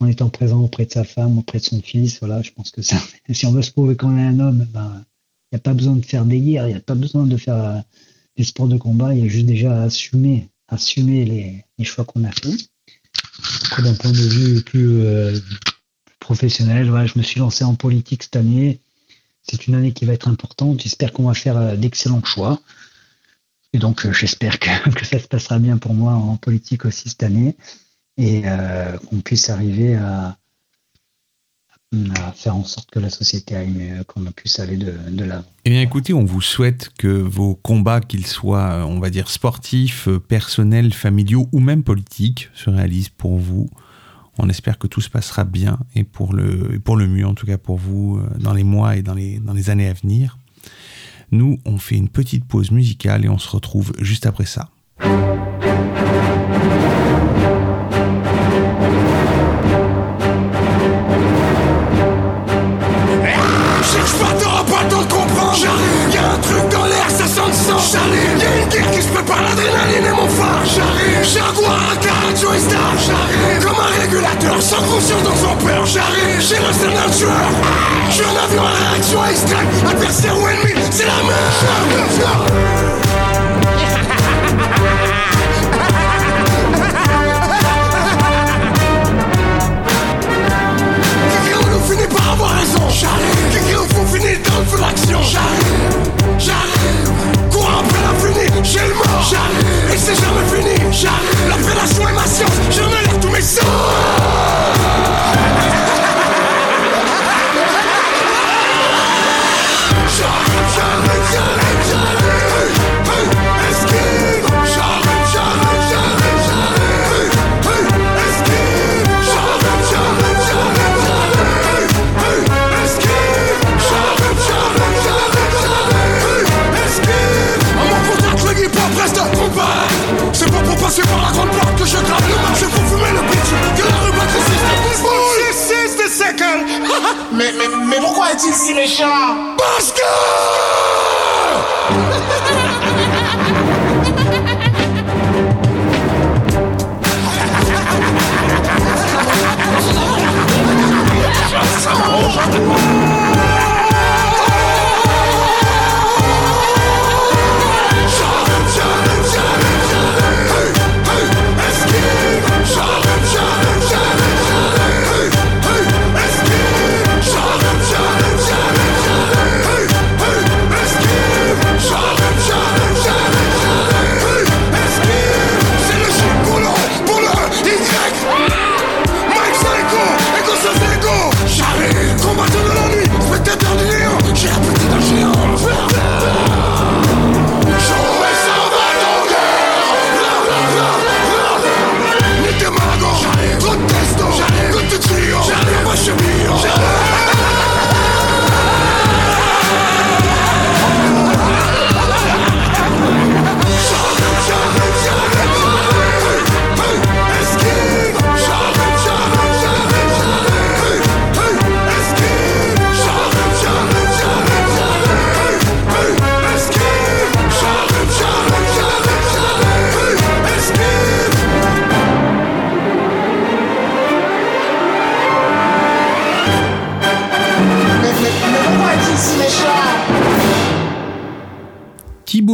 en étant présent auprès de sa femme, auprès de son fils. Voilà, je pense que ça, si on veut se prouver qu'on est un homme, ben, n'y a pas besoin de faire des guerres, il n'y a pas besoin de faire euh, des sports de combat, il y a juste déjà à assumer, assumer les, les choix qu'on a fait. Après, d'un point de vue plus euh, professionnel, voilà, je me suis lancé en politique cette année. C'est une année qui va être importante. J'espère qu'on va faire euh, d'excellents choix. Et donc, euh, j'espère que, que ça se passera bien pour moi en politique aussi cette année et qu'on puisse arriver à, à faire en sorte que la société aille mieux, qu'on puisse aller de, de l'avant. Eh bien écoutez, on vous souhaite que vos combats, qu'ils soient, euh, on va dire, sportifs, euh, personnels, familiaux ou même politiques, se réalisent pour vous. On espère que tout se passera bien et pour le, pour le mieux, en tout cas pour vous, euh, dans les mois et dans les, dans les années à venir. Nous, on fait une petite pause musicale et on se retrouve juste après ça. Sans conscience donc sans peur. J'arrive, j'ai l'instinct d'un tueur. Je suis un avion à réaction extrême. Adversaire ou ennemi, c'est la nous finit par avoir raison. J'arrive. Faut finir dans le feu d'action. J'arrive. J'arrive. J'ai le mort. J'arrive. Et c'est jamais fini. J'arrive. La prédation est ma science. J'en ai l'air tous mes sens. Pourquoi est-il si méchant Parce que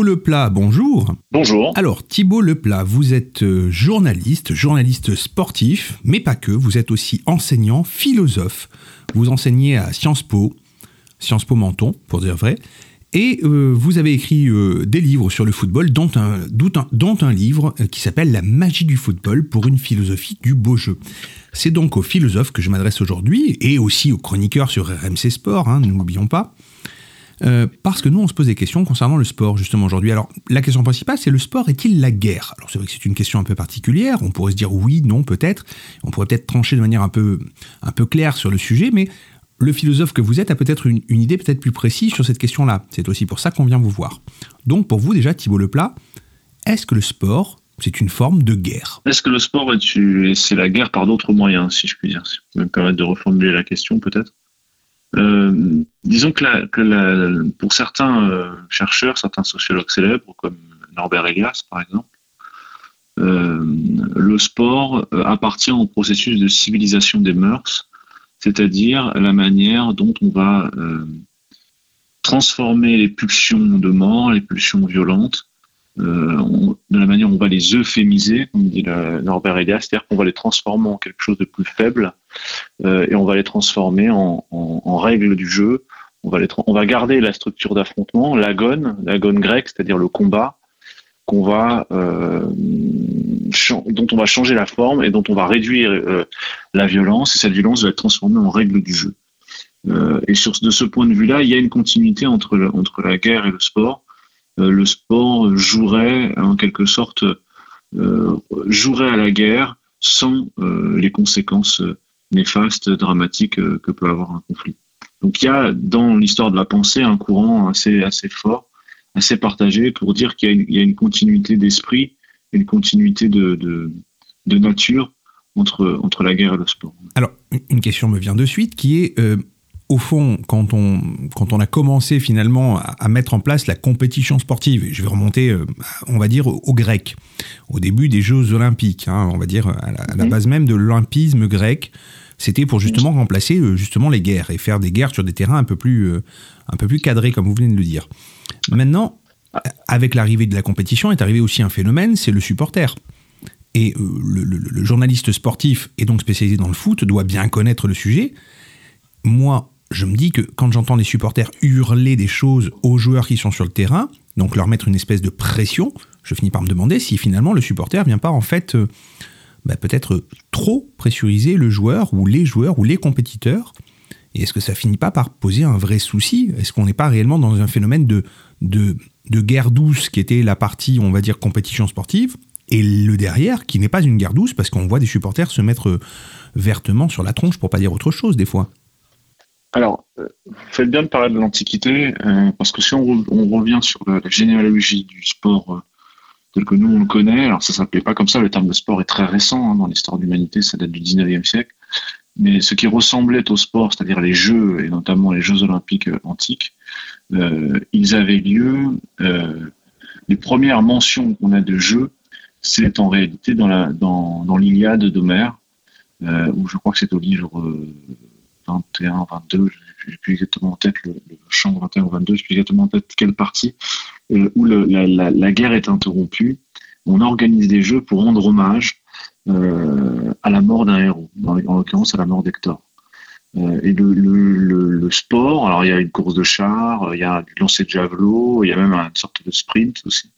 Leplat, bonjour. Bonjour. Alors, Thibaut Leplat, vous êtes euh, journaliste, journaliste sportif, mais pas que, vous êtes aussi enseignant, philosophe. Vous enseignez à Sciences Po, Sciences Po Menton, pour dire vrai, et euh, vous avez écrit euh, des livres sur le football, dont un, dont un, dont un livre qui s'appelle La magie du football pour une philosophie du beau jeu. C'est donc aux philosophes que je m'adresse aujourd'hui, et aussi aux chroniqueurs sur RMC Sport, hein, ne l'oublions pas. Euh, parce que nous, on se pose des questions concernant le sport, justement, aujourd'hui. Alors, la question principale, c'est le sport est-il la guerre? Alors, c'est vrai que c'est une question un peu particulière. On pourrait se dire oui, non, peut-être. On pourrait peut-être trancher de manière un peu, un peu claire sur le sujet, mais le philosophe que vous êtes a peut-être une, idée peut-être plus précise sur cette question-là. C'est aussi pour ça qu'on vient vous voir. Donc, pour vous, déjà, Thibault Leplat, est-ce que le sport, c'est une forme de guerre? Est-ce que le sport est, c'est la guerre par d'autres moyens, si je puis dire? Si je peux me permettre de reformuler la question, peut-être? Euh, disons que, pour certains euh, chercheurs, certains sociologues célèbres, comme Norbert Elias par exemple, euh, le sport appartient au processus de civilisation des mœurs, c'est-à-dire la manière dont on va transformer les pulsions de mort, les pulsions violentes, on- de la manière dont on va les euphémiser, comme dit Norbert Elias, c'est-à-dire qu'on va les transformer en quelque chose de plus faible euh, et on va les transformer en, en, en règles du jeu. On va, on va garder la structure d'affrontement, l'agone, l'agone grecque, c'est-à-dire le combat, euh, dont on va changer la forme et dont on va réduire euh, la violence. Et cette violence va être transformée en règle du jeu. Euh, et sur, de ce point de vue-là, il y a une continuité entre, entre la guerre et le sport. Euh, le sport jouerait en quelque sorte euh, jouerait à la guerre sans euh, les conséquences néfastes, dramatiques que peut avoir un conflit. Donc il y a dans l'histoire de la pensée un courant assez, assez fort, assez partagé pour dire qu'il y a une, continuité d'esprit, une continuité de, de, nature entre, entre la guerre et le sport. Alors, une question me vient de suite qui est, au fond, quand on, quand on a commencé finalement à, à mettre en place la compétition sportive, et je vais remonter, euh, on va dire, aux Grecs, au début des Jeux Olympiques, hein, on va dire à la, à la base même de l'olympisme grec, c'était pour justement remplacer euh, justement les guerres et faire des guerres sur des terrains un peu plus, euh, un peu plus cadrés, comme vous venez de le dire. Maintenant, avec l'arrivée de la compétition est arrivé aussi un phénomène, c'est le supporter. Et le, le- le journaliste sportif et donc spécialisé dans le foot doit bien connaître le sujet. Moi, je me dis que quand j'entends les supporters hurler des choses aux joueurs qui sont sur le terrain, donc leur mettre une espèce de pression, je finis par me demander si finalement le supporter vient pas en fait euh, bah, peut-être trop pressuriser le joueur ou les joueurs ou les compétiteurs. Et est-ce que ça finit pas par poser un vrai souci? Est-ce qu'on n'est pas réellement dans un phénomène de, de, guerre douce qui était la partie, on va dire, compétition sportive, et le derrière qui n'est pas une guerre douce parce qu'on voit des supporters se mettre euh, vertement sur la tronche pour pas dire autre chose des fois? Alors, euh, faites bien de parler de l'Antiquité, euh, parce que si on, re- on revient sur la, généalogie du sport euh, tel que nous on le connaît, alors ça s'appelait pas comme ça, le terme de sport est très récent hein, dans l'histoire de l'humanité, ça date du 19e siècle, mais ce qui ressemblait au sport, c'est-à-dire les Jeux, et notamment les Jeux olympiques antiques, ils avaient lieu, les premières mentions qu'on a de Jeux, c'est en réalité dans la dans, l'Iliade d'Homère, où je crois que c'est au livre 21, 22, je n'ai plus exactement en tête le, champ 21 ou 22, je n'ai plus exactement en tête quelle partie, euh, où la, guerre est interrompue. On organise des jeux pour rendre hommage euh, à la mort d'un héros, en, en l'occurrence à la mort d'Hector. Euh, et le, sport, alors il y a une course de char, il y a du lancer de javelot, il y a même une sorte de sprint aussi.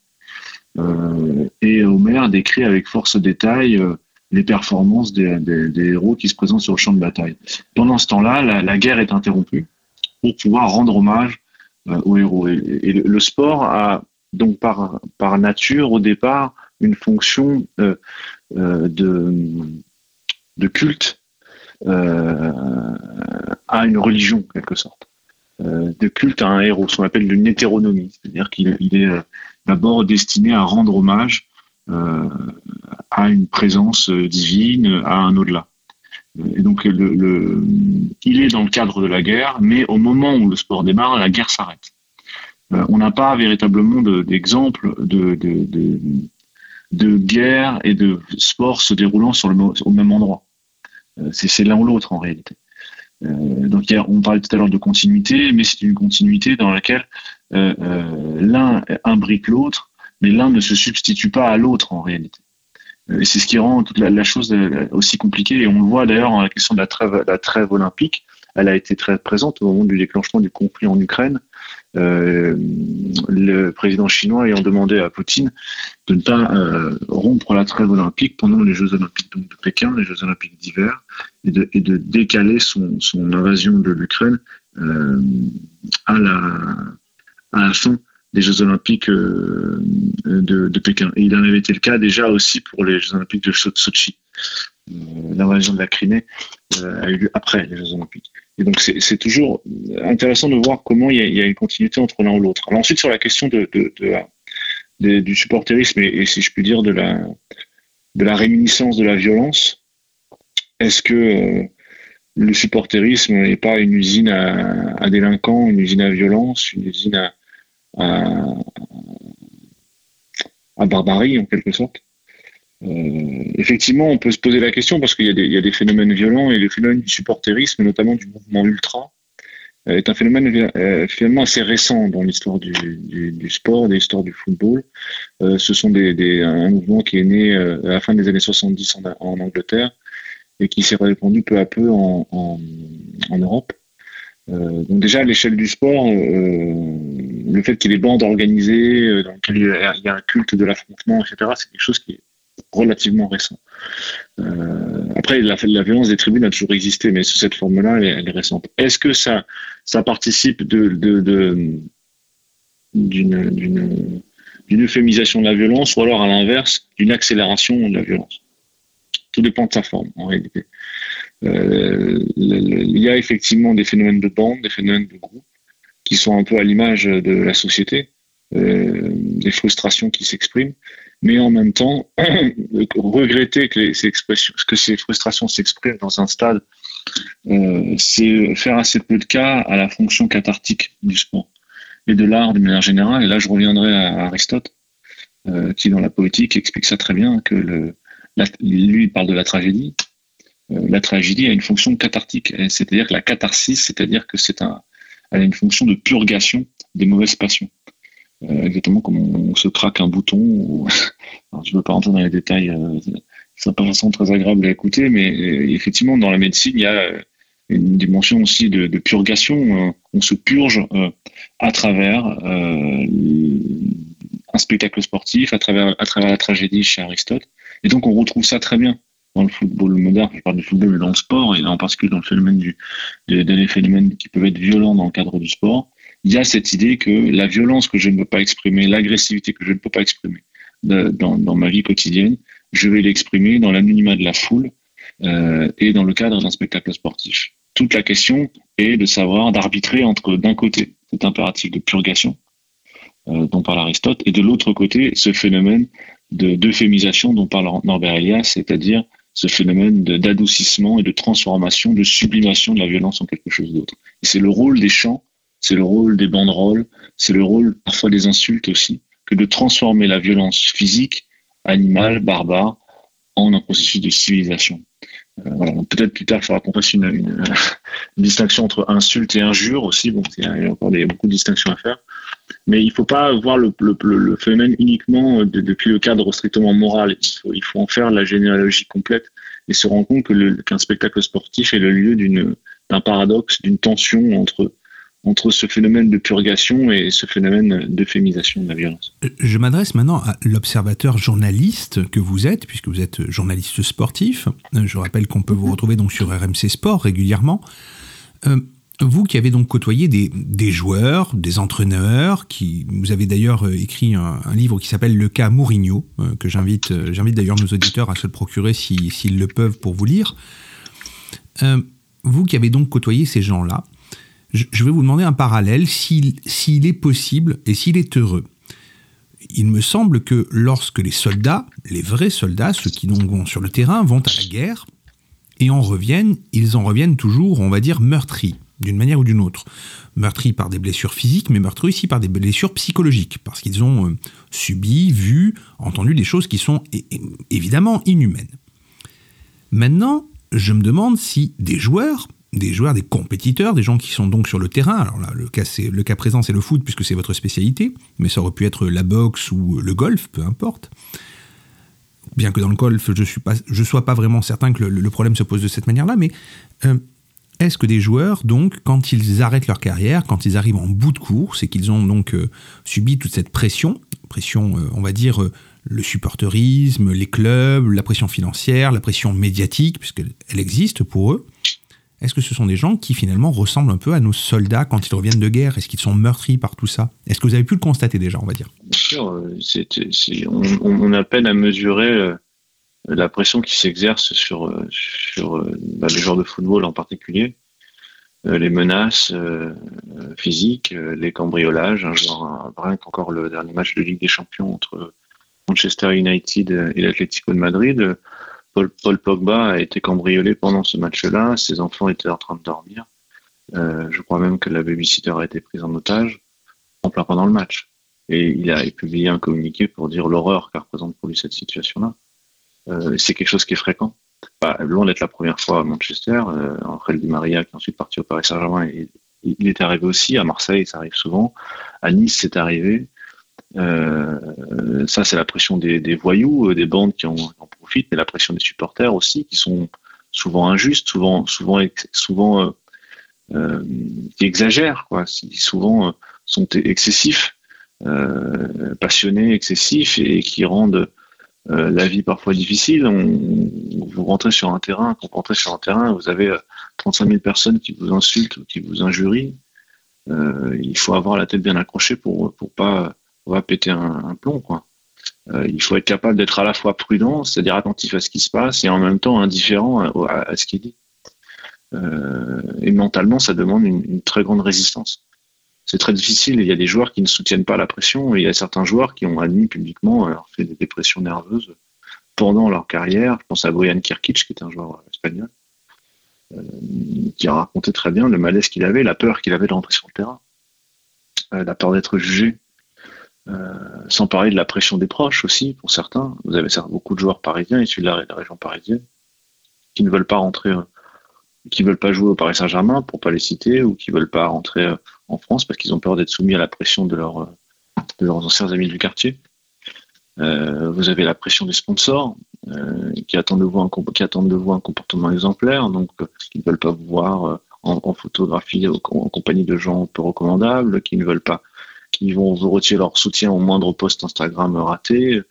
Et Homer décrit avec force détail les performances des, des- des héros qui se présentent sur le champ de bataille. Pendant ce temps-là, la, la guerre est interrompue pour pouvoir rendre hommage euh, aux héros. Et, le, le sport a donc par, par nature au départ une fonction euh, euh, de, de culte euh, à une religion, quelque sorte. Euh, de culte à un héros, ce qu'on appelle une hétéronomie, c'est-à-dire qu'il il est euh, d'abord destiné à rendre hommage à une présence euh, divine, à un au-delà. Et donc, il est dans le cadre de la guerre, mais au moment où le sport démarre, la guerre s'arrête. Euh, on n'a pas véritablement de- d'exemple de, guerre et de sport se déroulant au même endroit. Euh, c'est l'un ou l'autre en réalité. Euh, donc, on parlait tout à l'heure de continuité, mais c'est une continuité dans laquelle euh, euh, l'un imbrique l'autre, mais l'un ne se substitue pas à l'autre en réalité. Euh, Et c'est ce qui rend toute la, chose euh, aussi compliquée. Et on le voit d'ailleurs dans la question de la trêve, olympique. Elle a été très présente au moment du déclenchement du conflit en Ukraine. Euh, le président chinois ayant demandé à Poutine de ne pas rompre la trêve olympique pendant les Jeux olympiques de Pékin, les Jeux olympiques d'hiver, et de, décaler son, invasion de l'Ukraine à, la, à la fin des Jeux olympiques euh, de, de Pékin. Et il en avait été le cas déjà aussi pour les Jeux olympiques de So- Sochi. Euh, L'invasion de la Crimée euh, a eu lieu après les Jeux olympiques. Et donc c'est toujours intéressant de voir comment il y a, il y a une continuité entre l'un ou l'autre. Alors ensuite sur la question de, de, de du supporterisme et, et si je puis dire de la, de la réminiscence de la violence, est-ce que le supporterisme n'est pas une usine à, à délinquants, une usine à violence, une usine à, à, à barbarie en quelque sorte. Euh, effectivement, on peut se poser la question parce qu'il y, a des- il y a des phénomènes violents et le phénomène du supporterisme, notamment du mouvement ultra, euh, est un phénomène euh, finalement assez récent dans l'histoire du, du, du sport, de l'histoire du football. Euh, ce sont des, des, un mouvement qui est né euh, à la fin des années 70 en, en Angleterre et qui s'est répandu peu à peu en, en, en Europe. Euh, donc déjà à l'échelle du sport, euh, le fait qu'il y ait des bandes organisées, euh, dans lesquelles il y a- un culte de l'affrontement, etc., c'est quelque chose qui est relativement récent. Euh, après, la, violence des tribunes a toujours existé, mais sous cette forme-là, elle, est- récente. Est-ce que ça, ça participe de, d'une euphémisation de la violence ou alors à l'inverse, d'une accélération de la violence? Tout dépend de sa forme, en réalité. Euh, il y a effectivement des phénomènes de bande, des phénomènes de groupe, qui sont un peu à l'image de la société, euh, des frustrations qui s'expriment, mais en même temps, regretter que, ces frustrations s'expriment dans un stade, euh, c'est faire assez peu de cas à la fonction cathartique du sport et de l'art de manière générale. Et là, je reviendrai à Aristote, euh, qui dans la poétique explique ça très bien, que le, lui il parle de la tragédie. Euh, la tragédie a une fonction cathartique, c'est-à-dire que la catharsis, c'est-à-dire que c'est a une fonction de purgation des mauvaises passions. Euh, exactement comme on, se craque un bouton. Je ne veux pas rentrer dans les détails, euh, c'est pas façon très agréable à écouter, mais euh, effectivement, dans la médecine, il y a une dimension aussi de, purgation. On se purge à travers un spectacle sportif, à travers la tragédie chez Aristote. Et donc, on retrouve ça très bien dans le football moderne. Je parle du football, mais dans le sport, et en particulier dans le phénomène du, des phénomènes qui peuvent être violents dans le cadre du sport. Il y a cette idée que la violence que je ne peux pas exprimer, l'agressivité que je ne peux pas exprimer de- dans, dans ma vie quotidienne, je vais l'exprimer dans l'anonymat de la foule euh, et dans le cadre d'un spectacle sportif. Toute la question est de savoir, d'arbitrer entre d'un côté cet impératif de purgation euh, dont parle Aristote et de l'autre côté ce phénomène de d'euphémisation dont parle Norbert Elias, c'est-à-dire ce phénomène d'adoucissement et de transformation, de sublimation de la violence en quelque chose d'autre. Et c'est le rôle des chants, c'est le rôle des banderoles, c'est le rôle parfois des insultes aussi, que de transformer la violence physique, animale, barbare, en un processus de civilisation. Euh, Peut-être plus tard, il faudra qu'on fasse une, une- distinction entre insulte et injure aussi. Bon, il y a encore des, beaucoup de distinctions à faire. Mais il ne faut pas voir le, phénomène uniquement de- depuis le cadre strictement moral. Il faut, en faire la généalogie complète et se rendre compte qu'un spectacle sportif est le lieu d'un paradoxe, d'une tension entre, entre ce phénomène de purgation et ce phénomène d'euphémisation de la violence. Je m'adresse maintenant à l'observateur journaliste que vous êtes, puisque vous êtes journaliste sportif. Euh, Je rappelle qu'on peut vous retrouver donc sur RMC Sport régulièrement. Euh, vous qui avez donc côtoyé des, des joueurs, des entraîneurs, qui vous avez d'ailleurs euh, écrit un, un livre qui s'appelle Le cas Mourinho, euh, que j'invite, euh, j'invite d'ailleurs nos auditeurs à se le procurer si- s'ils le peuvent pour vous lire. Vous qui avez donc côtoyé ces gens-là, je, je vais vous demander un parallèle s'il s'il est possible et s'il est heureux. Il me semble que lorsque les soldats, les vrais soldats, ceux qui donc vont sur le terrain, vont à la guerre et en reviennent, ils en reviennent toujours, on va dire, meurtris, d'une manière ou d'une autre. Meurtris par des blessures physiques, mais meurtris aussi par des blessures psychologiques, parce qu'ils ont euh, subi, vu, entendu des choses qui sont évidemment inhumaines. Maintenant, je me demande si des joueurs, des joueurs, des compétiteurs, des gens qui sont donc sur le terrain, alors là, le cas, présent, c'est le foot, puisque c'est votre spécialité, mais ça aurait pu être la boxe ou le golf, peu importe. Bien que dans le golf, je ne sois pas vraiment certain que le, le problème se pose de cette manière-là, mais euh, est-ce que des joueurs, donc, quand ils arrêtent leur carrière, quand ils arrivent en bout de course et qu'ils ont donc euh, subi toute cette pression, pression, euh, on va dire, euh, le supporterisme, les clubs, la pression financière, la pression médiatique, puisqu'elle existe pour eux, est-ce que ce sont des gens qui finalement ressemblent un peu à nos soldats quand ils reviennent de guerre? Est-ce qu'ils sont meurtris par tout ça? Est-ce que vous avez pu le constater déjà, on va dire? Bien sûr, on, a peine à mesurer la pression qui s'exerce sur, euh, euh, bah, les joueurs de football en particulier, Euh, les menaces physiques, les cambriolages. Joueur, un- rien qu'encore le dernier match de Ligue des Champions entre Manchester United et l'Atlético de Madrid, Paul, Pogba a été cambriolé pendant ce match-là. Ses enfants étaient en train de dormir. Je crois même que la babysitter a été prise en otage en plein pendant le match. Et il a publié un communiqué pour dire l'horreur qu'a représente pour lui cette situation-là. Euh, c'est quelque chose qui est fréquent. Bah, loin d'être la première fois à Manchester, euh, Angel Di Maria qui est ensuite parti au Paris Saint-Germain, il est arrivé aussi à Marseille, ça arrive souvent. À Nice, c'est arrivé. Euh, ça, c'est la pression des, voyous, euh, des bandes qui en, en profitent, mais la pression des supporters aussi, qui sont souvent injustes, souvent, souvent, souvent euh, euh, qui exagèrent, quoi, qui souvent euh, sont excessifs, euh, passionnés, excessifs, et qui rendent euh, la vie parfois difficile. Vous rentrez sur un terrain, quand vous rentrez sur un terrain, vous avez euh, 35 000 personnes qui vous insultent ou qui vous injurient. Euh, il faut avoir la tête bien accrochée pour pour pas péter un, plomb. Euh, il faut être capable d'être à la fois prudent, c'est-à-dire attentif à ce qui se passe, et en même temps indifférent à, ce qui est dit. Euh, et mentalement, ça demande une très grande résistance. C'est très difficile. Il y a des joueurs qui ne soutiennent pas la pression, et il y a certains joueurs qui ont admis publiquement avoir fait des dépressions nerveuses pendant leur carrière. Je pense à Bojan Kirkic, qui est un joueur espagnol, euh, qui a raconté très bien le malaise qu'il avait, la peur qu'il avait de rentrer sur le terrain, euh, la peur d'être jugé. Euh, sans parler de la pression des proches aussi, pour certains. Vous avez beaucoup de joueurs parisiens issus de la, région parisienne qui ne veulent pas rentrer, euh, qui veulent pas jouer au Paris Saint-Germain, pour pas les citer, ou qui veulent pas rentrer euh, en France parce qu'ils ont peur d'être soumis à la pression de, euh, de leurs anciens amis du quartier. Euh, vous avez la pression des sponsors euh, qui, attendent de vous un, qui attendent de vous un comportement exemplaire, donc euh, qui ne veulent pas vous voir euh, en, en photographie en compagnie de gens peu recommandables, qui ne veulent pas, qui vont vous retirer leur soutien au moindre post Instagram raté,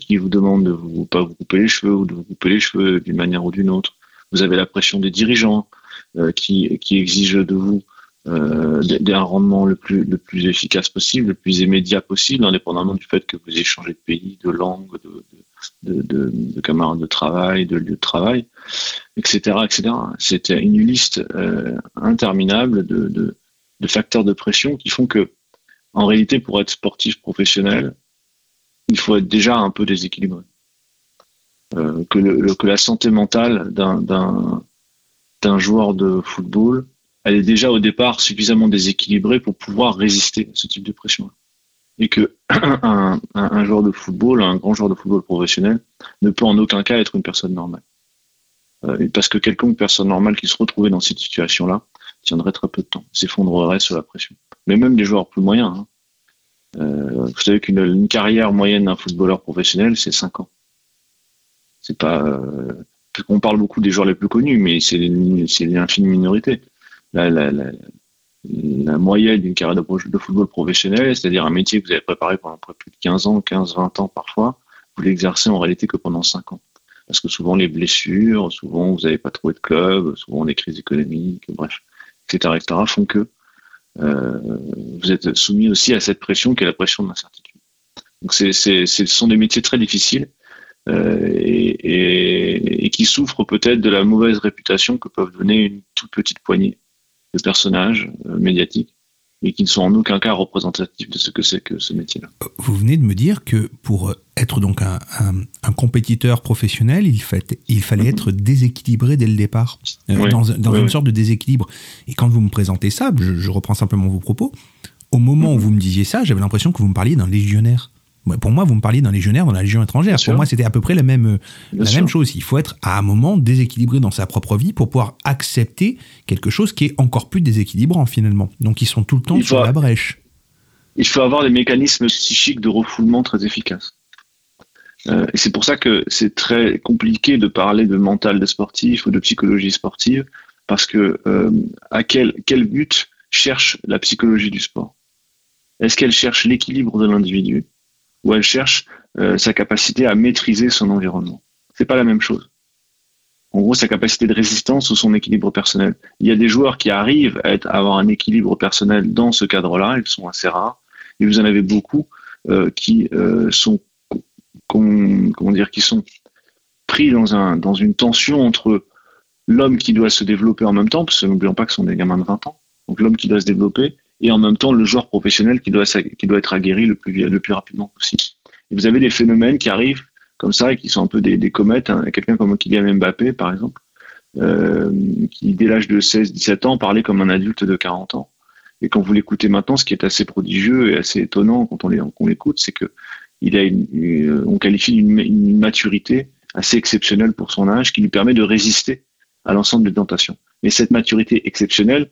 qui vous demandent de vous pas vous couper les cheveux ou de vous couper les cheveux d'une manière ou d'une autre. Vous avez la pression des dirigeants euh, qui, qui exigent de vous euh, d'un rendement le plus, le plus efficace possible, le plus immédiat possible, indépendamment du fait que vous changé de pays, de langue, de, de, de, de camarades de travail, de lieu de travail, etc. etc. Une liste euh, interminable de, de facteurs de pression qui font que, en réalité, pour être sportif professionnel, il faut être déjà un peu déséquilibré. Euh, que, le, que la santé mentale d'un- joueur de football elle est déjà au départ suffisamment déséquilibrée pour pouvoir résister à ce type de pression. Et que un, un- joueur de football, un grand joueur de football professionnel, ne peut en aucun cas être une personne normale. Euh, parce que quelconque personne normale qui se retrouvait dans cette situation-là tiendrait très peu de temps, s'effondrerait sous la pression. Mais même des joueurs plus moyens. hein. Euh, vous savez qu'une une carrière moyenne d'un footballeur professionnel, c'est 5 ans. C'est pas. Euh, on parle beaucoup des joueurs les plus connus, mais c'est une- c'est l'infime minorité la, la, la, la moyenne d'une carrière de, football professionnel, c'est-à-dire un métier que vous avez préparé pendant plus de 15 ans, 15, 20 ans parfois, vous l'exercez en réalité que pendant 5 ans. Parce que souvent les blessures, souvent vous n'avez pas trouvé de club, souvent les crises économiques, bref, etc., etc., font que euh, vous êtes soumis aussi à cette pression qui est la pression de l'incertitude. Donc c'est- ce sont des métiers très difficiles euh, et, et, et qui souffrent peut-être de la mauvaise réputation que peuvent donner une toute petite poignée de personnages euh, médiatiques et qui ne sont en aucun cas représentatifs de ce que c'est que ce métier-là. Vous venez de me dire que pour être donc un, un- un compétiteur professionnel, il, fait, il fallait être déséquilibré dès le départ, euh. Oui, dans, dans oui, une oui. sorte de déséquilibre. Et quand vous me présentez ça, je, je reprends simplement vos propos, au moment où vous me disiez ça, j'avais l'impression que vous me parliez d'un légionnaire. Pour moi, vous me parliez d'un légionnaire dans la Légion étrangère. Bien Pour sûr. moi, c'était à peu près la même, euh, Bien la sûr. même chose. Il faut être à un moment déséquilibré dans sa propre vie pour pouvoir accepter quelque chose qui est encore plus déséquilibrant finalement. Donc ils sont tout le temps Il sur faut- la brèche. Il faut avoir des mécanismes psychiques de refoulement très efficaces. Euh, et c'est pour ça que c'est très compliqué de parler de mental de sportif ou de psychologie sportive, parce que euh, à quel, quel but cherche la psychologie du sport? Est-ce qu'elle cherche l'équilibre de l'individu? Ou elle cherche euh, sa capacité à maîtriser son environnement C'est pas la même chose. En gros, sa capacité de résistance ou son équilibre personnel. Il y a des joueurs qui arrivent à, avoir un équilibre personnel dans ce cadre-là, ils sont assez rares, et vous en avez beaucoup euh, qui euh, qui sont pris dans dans une tension entre l'homme qui doit se développer en même temps, parce que n'oublions pas que ce sont des gamins de 20 ans, donc l'homme qui doit se développer, et en même temps le joueur professionnel qui doit, être aguerri le plus, rapidement possible. Et vous avez des phénomènes qui arrivent comme ça et qui sont un peu des, des comètes. hein. Quelqu'un comme Kylian Mbappé, par exemple, euh, qui dès l'âge de 16-17 ans parlait comme un adulte de 40 ans. Et quand vous l'écoutez maintenant, ce qui est assez prodigieux et assez étonnant quand on l'écoute, c'est que il a une, on qualifie une maturité assez exceptionnelle pour son âge qui lui permet de résister à l'ensemble des tentations. Mais cette maturité exceptionnelle,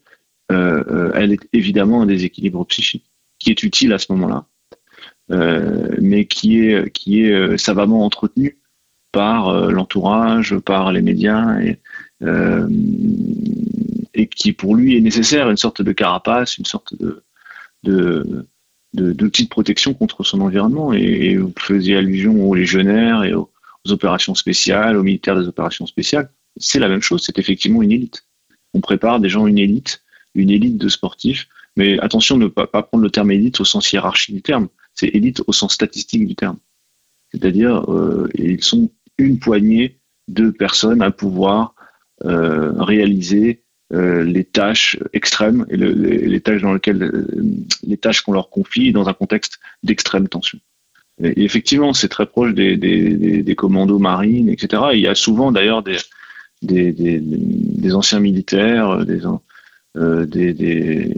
elle est évidemment un déséquilibre psychique qui est utile à ce moment-là, euh, mais qui est, euh, savamment entretenu par euh, l'entourage, par les médias, et, euh, qui pour lui est nécessaire, une sorte de carapace, une sorte de, de, de protection contre son environnement. Et, et vous faisiez allusion aux légionnaires et aux, aux opérations spéciales, aux militaires des opérations spéciales. C'est la même chose, c'est effectivement une élite. On prépare des gens une élite, une élite de sportifs, mais attention ne pas, prendre le terme élite au sens hiérarchique du terme, c'est élite au sens statistique du terme. C'est-à-dire, euh, ils sont une poignée de personnes à pouvoir euh, réaliser euh, les tâches extrêmes et le- les, tâches dans lesquelles euh, les tâches qu'on leur confie dans un contexte d'extrême tension. Et, effectivement, c'est très proche des, des, des- des commandos marines, etc. Et il y a souvent d'ailleurs des, des, des, des anciens militaires, des, euh, des, des,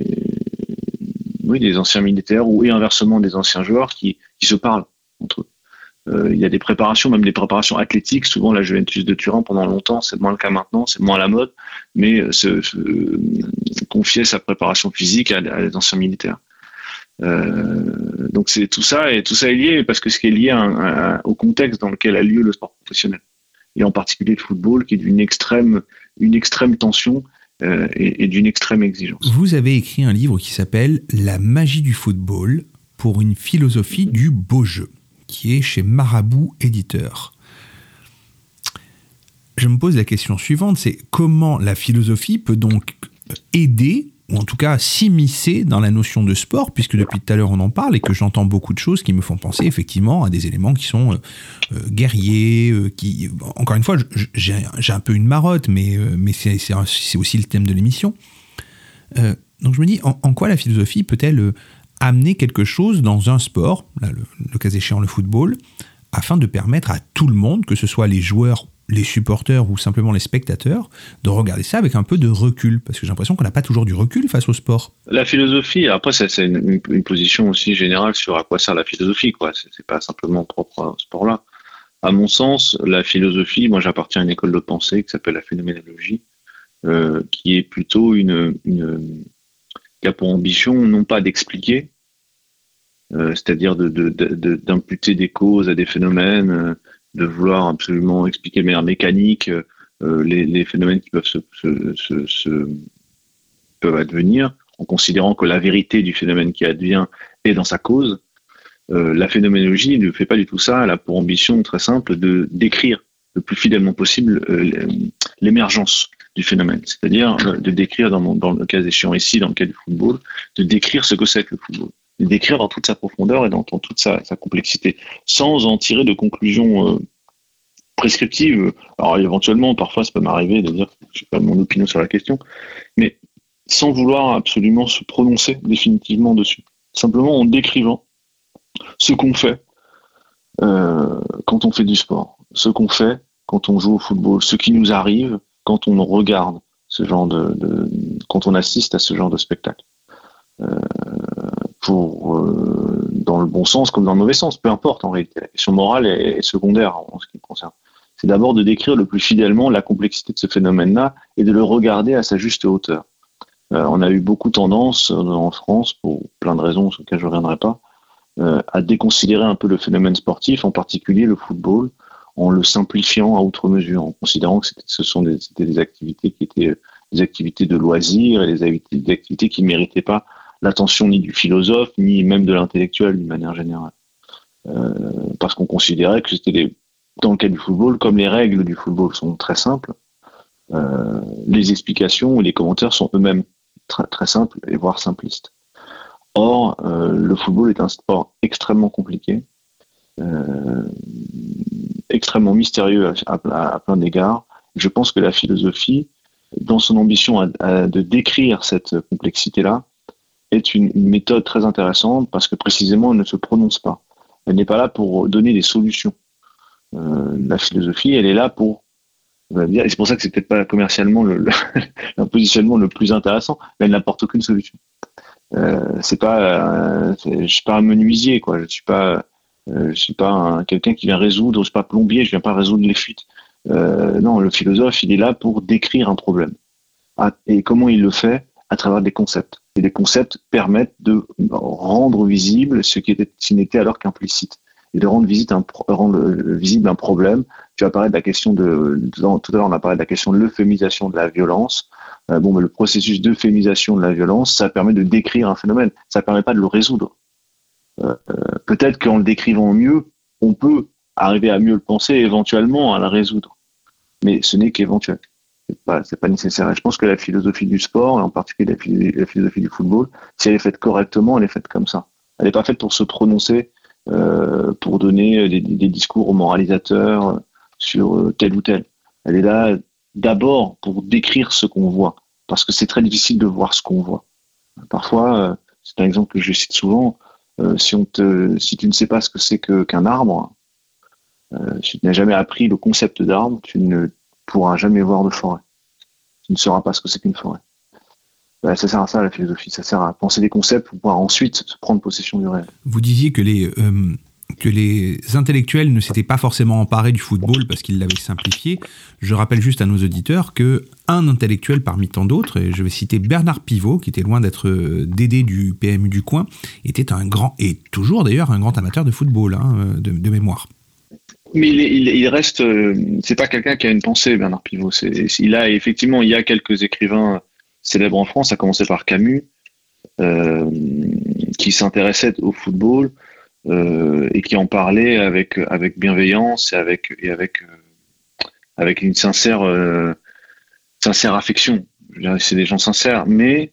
oui, des anciens militaires ou et inversement des anciens joueurs qui, qui se parlent entre eux. Euh, il y a des préparations, même des préparations athlétiques. Souvent, la Juventus de Turin, pendant longtemps, c'est moins le cas maintenant, c'est moins la mode, mais euh, se, se- confier sa préparation physique à, à des anciens militaires. Euh, donc c'est tout ça et tout ça est lié parce que ce qui est lié à à- au contexte dans lequel a lieu le sport professionnel et en particulier le football qui est d'une extrême une extrême tension euh, et, et d'une extrême exigence. Vous avez écrit un livre qui s'appelle La magie du football pour une philosophie du beau jeu, qui est chez Marabout Éditeur. Je me pose la question suivante, c'est comment la philosophie peut donc aider, ou en tout cas s'immiscer dans la notion de sport, puisque depuis tout à l'heure on en parle et que j'entends beaucoup de choses qui me font penser effectivement à des éléments qui sont euh, euh, guerriers, euh, qui, encore une fois, j'ai un peu une marotte, mais, c'est aussi le thème de l'émission. Donc je me dis, en, quoi la philosophie peut-elle amener quelque chose dans un sport, le, le cas échéant le football, afin de permettre à tout le monde, que ce soit les joueurs, les supporters ou simplement les spectateurs, de regarder ça avec un peu de recul Parce que j'ai l'impression qu'on n'a pas toujours du recul face au sport. La philosophie, après, c'est une, position aussi générale sur à quoi sert la philosophie, quoi. C'est pas simplement propre à ce sport-là. À mon sens, la philosophie, moi, j'appartiens à une école de pensée qui s'appelle la phénoménologie, euh, qui est plutôt une, qui a pour ambition non pas d'expliquer, euh, c'est-à-dire d'imputer des causes à des phénomènes, euh, de vouloir absolument expliquer de manière mécanique euh, les, phénomènes qui peuvent se, peuvent advenir, en considérant que la vérité du phénomène qui advient est dans sa cause. Euh, la phénoménologie ne fait pas du tout ça. Elle a pour ambition très simple de décrire le plus fidèlement possible euh, l'émergence du phénomène, c'est-à-dire de décrire, dans, dans le cas échéant ici, dans le cas du football, de décrire ce que c'est que le football, de décrire dans toute sa profondeur et dans, toute sa, complexité, sans en tirer de conclusions euh, prescriptives. Alors éventuellement, parfois, ça peut m'arriver de dire, je sais pas mon opinion sur la question, mais sans vouloir absolument se prononcer définitivement dessus. Simplement en décrivant ce qu'on fait euh, quand on fait du sport, ce qu'on fait quand on joue au football, ce qui nous arrive quand on regarde ce genre de, de- quand on assiste à ce genre de spectacle. Euh, euh, dans le bon sens comme dans le mauvais sens, peu importe en réalité. La question morale est, secondaire en ce qui me concerne. C'est d'abord de décrire le plus fidèlement la complexité de ce phénomène-là et de le regarder à sa juste hauteur. Euh, on a eu beaucoup tendance euh, en France, pour plein de raisons sur lesquelles je ne reviendrai pas, à déconsidérer un peu le phénomène sportif, en particulier le football, en le simplifiant à outre mesure, en considérant que ce sont des, des activités qui étaient des activités de loisirs et des activités qui ne méritaient pas l'attention ni du philosophe, ni même de l'intellectuel d'une manière générale. Euh, parce qu'on considérait que c'était des, dans le cas du football, comme les règles du football sont très simples, euh, les explications et les commentaires sont eux-mêmes très, simples et voire simplistes. Or, euh, le football est un sport extrêmement compliqué, extrêmement mystérieux à, plein d'égards. Je pense que la philosophie, dans son ambition de décrire cette complexité-là, est une, méthode très intéressante parce que précisément elle ne se prononce pas. Elle n'est pas là pour donner des solutions. Euh, la philosophie, elle est là pour dire, et c'est pour ça que c'est peut-être pas commercialement le, le, positionnement le plus intéressant, mais elle n'apporte aucune solution. Euh, c'est pas, euh, je suis pas un menuisier, quoi. Je suis pas, euh, je suis pas un- quelqu'un qui vient résoudre, je suis pas plombier, je viens pas résoudre les fuites. Non, le philosophe, il est là pour décrire un problème. Ah, et comment il le fait? À travers des concepts. Et les concepts permettent de rendre visible ce qui n'était alors qu'implicite. Et de rendre, euh, visible un problème. Tu as parlé de la question de, tout à l'heure on a parlé de la question de l'euphémisation de la violence. Euh, le processus d'euphémisation de la violence, ça permet de décrire un phénomène. Ça permet pas de le résoudre. Euh, Peut-être qu'en le décrivant mieux, on peut arriver à mieux le penser éventuellement à la résoudre. Mais ce n'est qu'éventuel. C'est pas, pas nécessaire. Et je pense que la philosophie du sport, et en particulier la, philo- la philosophie du football, si elle est faite correctement, elle est faite comme ça. Elle n'est pas faite pour se prononcer, euh, pour donner des, discours moralisateurs euh, sur euh, tel ou tel. Elle est là d'abord pour décrire ce qu'on voit, parce que c'est très difficile de voir ce qu'on voit. Parfois, c'est un exemple que je cite souvent, si, on te, si tu ne sais pas ce que c'est qu'un arbre, si tu n'as jamais appris le concept d'arbre, tu ne pourras jamais voir de forêt. Tu ne sauras pas ce que c'est qu'une forêt. Bah, ça sert à ça la philosophie, ça sert à penser des concepts pour pouvoir ensuite se prendre possession du réel. Vous disiez que les, euh, que les intellectuels ne s'étaient pas forcément emparés du football parce qu'ils l'avaient simplifié. Je rappelle juste à nos auditeurs que un intellectuel parmi tant d'autres, et je vais citer Bernard Pivot, qui était loin d'être euh, Dédé du PMU du coin, était un grand, et toujours d'ailleurs un grand amateur de football, hein, euh, de mémoire. Mais il, il, il reste, euh, c'est pas quelqu'un qui a une pensée, Bernard Pivot. Il a effectivement, il y a quelques écrivains célèbres en France, à commencer par Camus, euh, qui s'intéressaient au football euh, et qui en parlaient avec avec bienveillance et avec et avec avec une sincère sincère affection. C'est des gens sincères, mais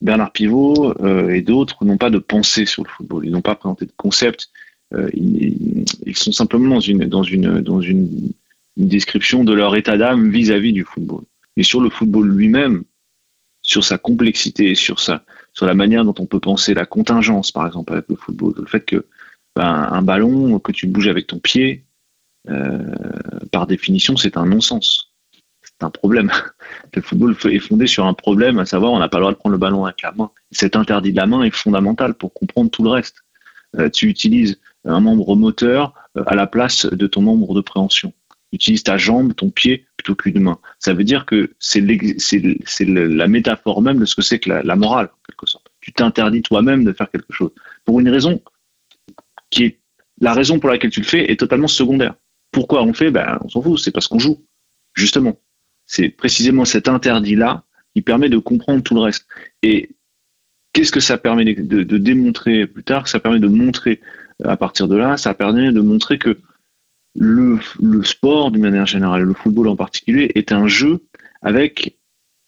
Bernard Pivot et d'autres n'ont pas de pensée sur le football. Ils n'ont pas présenté de concept. Euh, ils, sont simplement dans une, dans une, dans une, description de leur état d'âme vis-à-vis du football. Mais sur le football lui-même, sur sa complexité, sur sa, sur la manière dont on peut penser la contingence, par exemple, avec le football, le fait que ben, un ballon que tu bouges avec ton pied, euh, par définition, c'est un non-sens. C'est un problème. Le football est fondé sur un problème, à savoir on n'a pas le droit de prendre le ballon avec la main. Cet interdit de la main est fondamental pour comprendre tout le reste. Euh, tu utilises un membre moteur euh, à la place de ton membre de préhension. Tu utilises ta jambe, ton pied, plutôt qu'une main. Ça veut dire que c'est la métaphore même de ce que c'est que la, morale, en quelque sorte. Tu t'interdis toi-même de faire quelque chose. Pour une raison qui est la raison pour laquelle tu le fais est totalement secondaire. Pourquoi on le fait? Ben, On s'en fout, c'est parce qu'on joue. Justement. C'est précisément cet interdit-là qui permet de comprendre tout le reste. Et qu'est-ce que ça permet de, démontrer plus tard? Ça permet de montrer, à partir de là, ça permet de montrer que le, sport, d'une manière générale, le football en particulier, est un jeu avec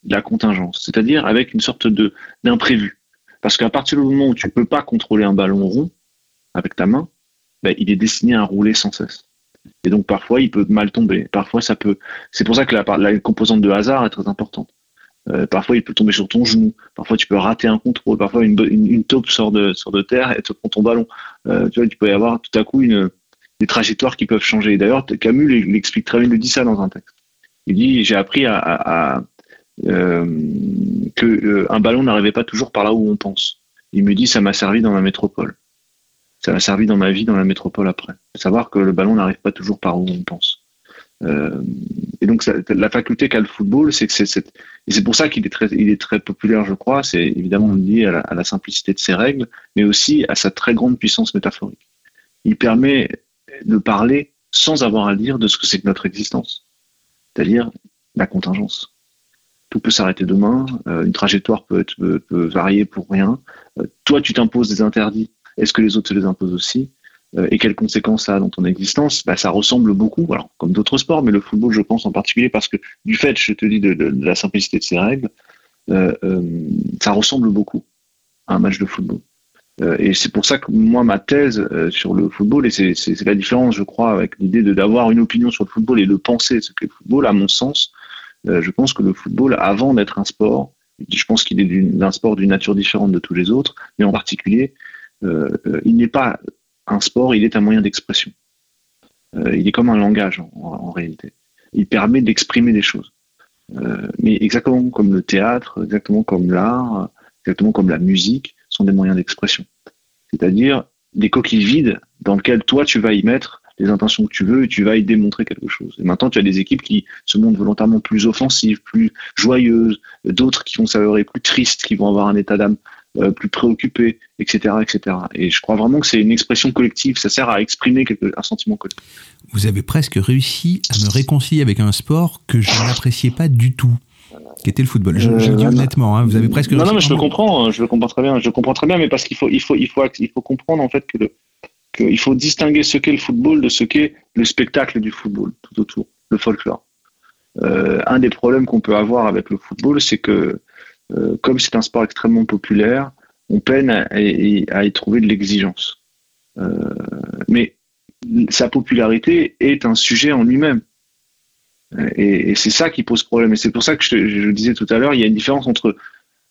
la contingence, c'est-à-dire avec une sorte de d'imprévu. Parce qu'à partir du moment où tu peux pas contrôler un ballon rond avec ta main, ben, il est destiné à rouler sans cesse. Et donc parfois il peut mal tomber. Parfois ça peut. C'est pour ça que la composante de hasard est très importante. Euh, parfois il peut tomber sur ton genou. Parfois tu peux rater un contrôle. Parfois une, taupe sort de, sort de terre et te prend ton ballon. Euh, tu vois, tu peux y avoir tout à coup une, des trajectoires qui peuvent changer. D'ailleurs Camus l'explique très bien. Il dit ça dans un texte. Il dit j'ai appris à, à, à, euh, que euh, un ballon n'arrivait pas toujours par là où on pense. Il me dit ça m'a servi dans la métropole. Ça m'a servi dans ma vie dans la métropole après. Savoir que le ballon n'arrive pas toujours par où on pense. Euh, et donc la faculté qu'a le football, c'est que c'est et c'est pour ça qu'il est très il est très populaire, je crois. C'est évidemment lié à la, simplicité de ses règles, mais aussi à sa très grande puissance métaphorique. Il permet de parler sans avoir à dire de ce que c'est que notre existence, c'est-à-dire la contingence. Tout peut s'arrêter demain, euh, une trajectoire peut, être, peut, varier pour rien. Euh, toi, tu t'imposes des interdits. Est-ce que les autres se les imposent aussi? Et quelles conséquences ça a dans ton existence? Bah, Ça ressemble beaucoup, alors, comme d'autres sports, mais le football, je pense en particulier, parce que du fait, je te dis, de, la simplicité de ses règles, euh, euh, ça ressemble beaucoup à un match de football. Euh, et c'est pour ça que moi, ma thèse euh, sur le football, et c'est la différence, je crois, avec l'idée d'avoir une opinion sur le football et de penser ce qu'est le football, à mon sens, euh, je pense que le football, avant d'être un sport, je pense qu'il est d'un sport d'une nature différente de tous les autres, mais en particulier, euh, euh, il n'est pas un sport, il est un moyen d'expression. Euh, il est comme un langage en, réalité. Il permet d'exprimer des choses. Euh, mais exactement comme le théâtre, exactement comme l'art, exactement comme la musique, sont des moyens d'expression. C'est-à-dire des coquilles vides dans lesquelles toi tu vas y mettre les intentions que tu veux et tu vas y démontrer quelque chose. Et maintenant tu as des équipes qui se montrent volontairement plus offensives, plus joyeuses, d'autres qui vont s'avérer plus tristes, qui vont avoir un état d'âme euh, plus préoccupé, etc., etc. Et je crois vraiment que c'est une expression collective. Ça sert à exprimer quelque, un sentiment collectif. Vous avez presque réussi à me réconcilier avec un sport que je n'appréciais pas du tout, qui était le football. Je, je le dis Euh, honnêtement, hein, vous avez presque Non, non, mais je le comprends, je le comprends très bien, je le comprends très bien, mais parce qu'il faut, il faut, il faut, il faut comprendre en fait que le, que il faut distinguer ce qu'est le football de ce qu'est le spectacle du football tout autour, le folklore. Euh, un des problèmes qu'on peut avoir avec le football, c'est que euh, comme c'est un sport extrêmement populaire, on peine à, y trouver de l'exigence. Euh, mais sa popularité est un sujet en lui-même. Et, et c'est ça qui pose problème. Et c'est pour ça que je, je disais tout à l'heure, il y a une différence entre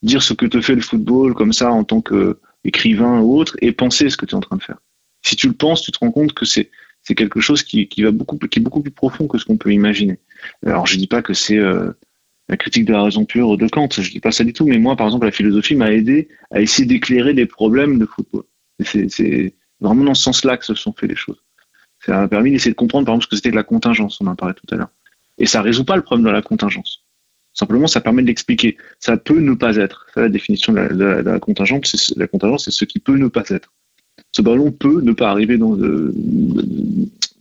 dire ce que te fait le football comme ça en tant qu'écrivain ou autre et penser ce que tu es en train de faire. Si tu le penses, tu te rends compte que c'est quelque chose qui, va beaucoup est beaucoup plus profond que ce qu'on peut imaginer. Alors je dis pas que c'est euh, la critique de la raison pure de Kant, je dis pas ça du tout, mais moi par exemple la philosophie m'a aidé à essayer d'éclairer des problèmes de football. C'est vraiment dans ce sens-là que se sont fait les choses. Ça m'a permis d'essayer de comprendre par exemple ce que c'était que la contingence, on en parlait tout à l'heure. Et ça résout pas le problème de la contingence. Simplement, ça permet de l'expliquer. Ça peut ne pas être. C'est la définition de la, de la- la contingence. La contingence, c'est ce qui peut ne pas être. Ce ballon peut ne pas arriver dans, de-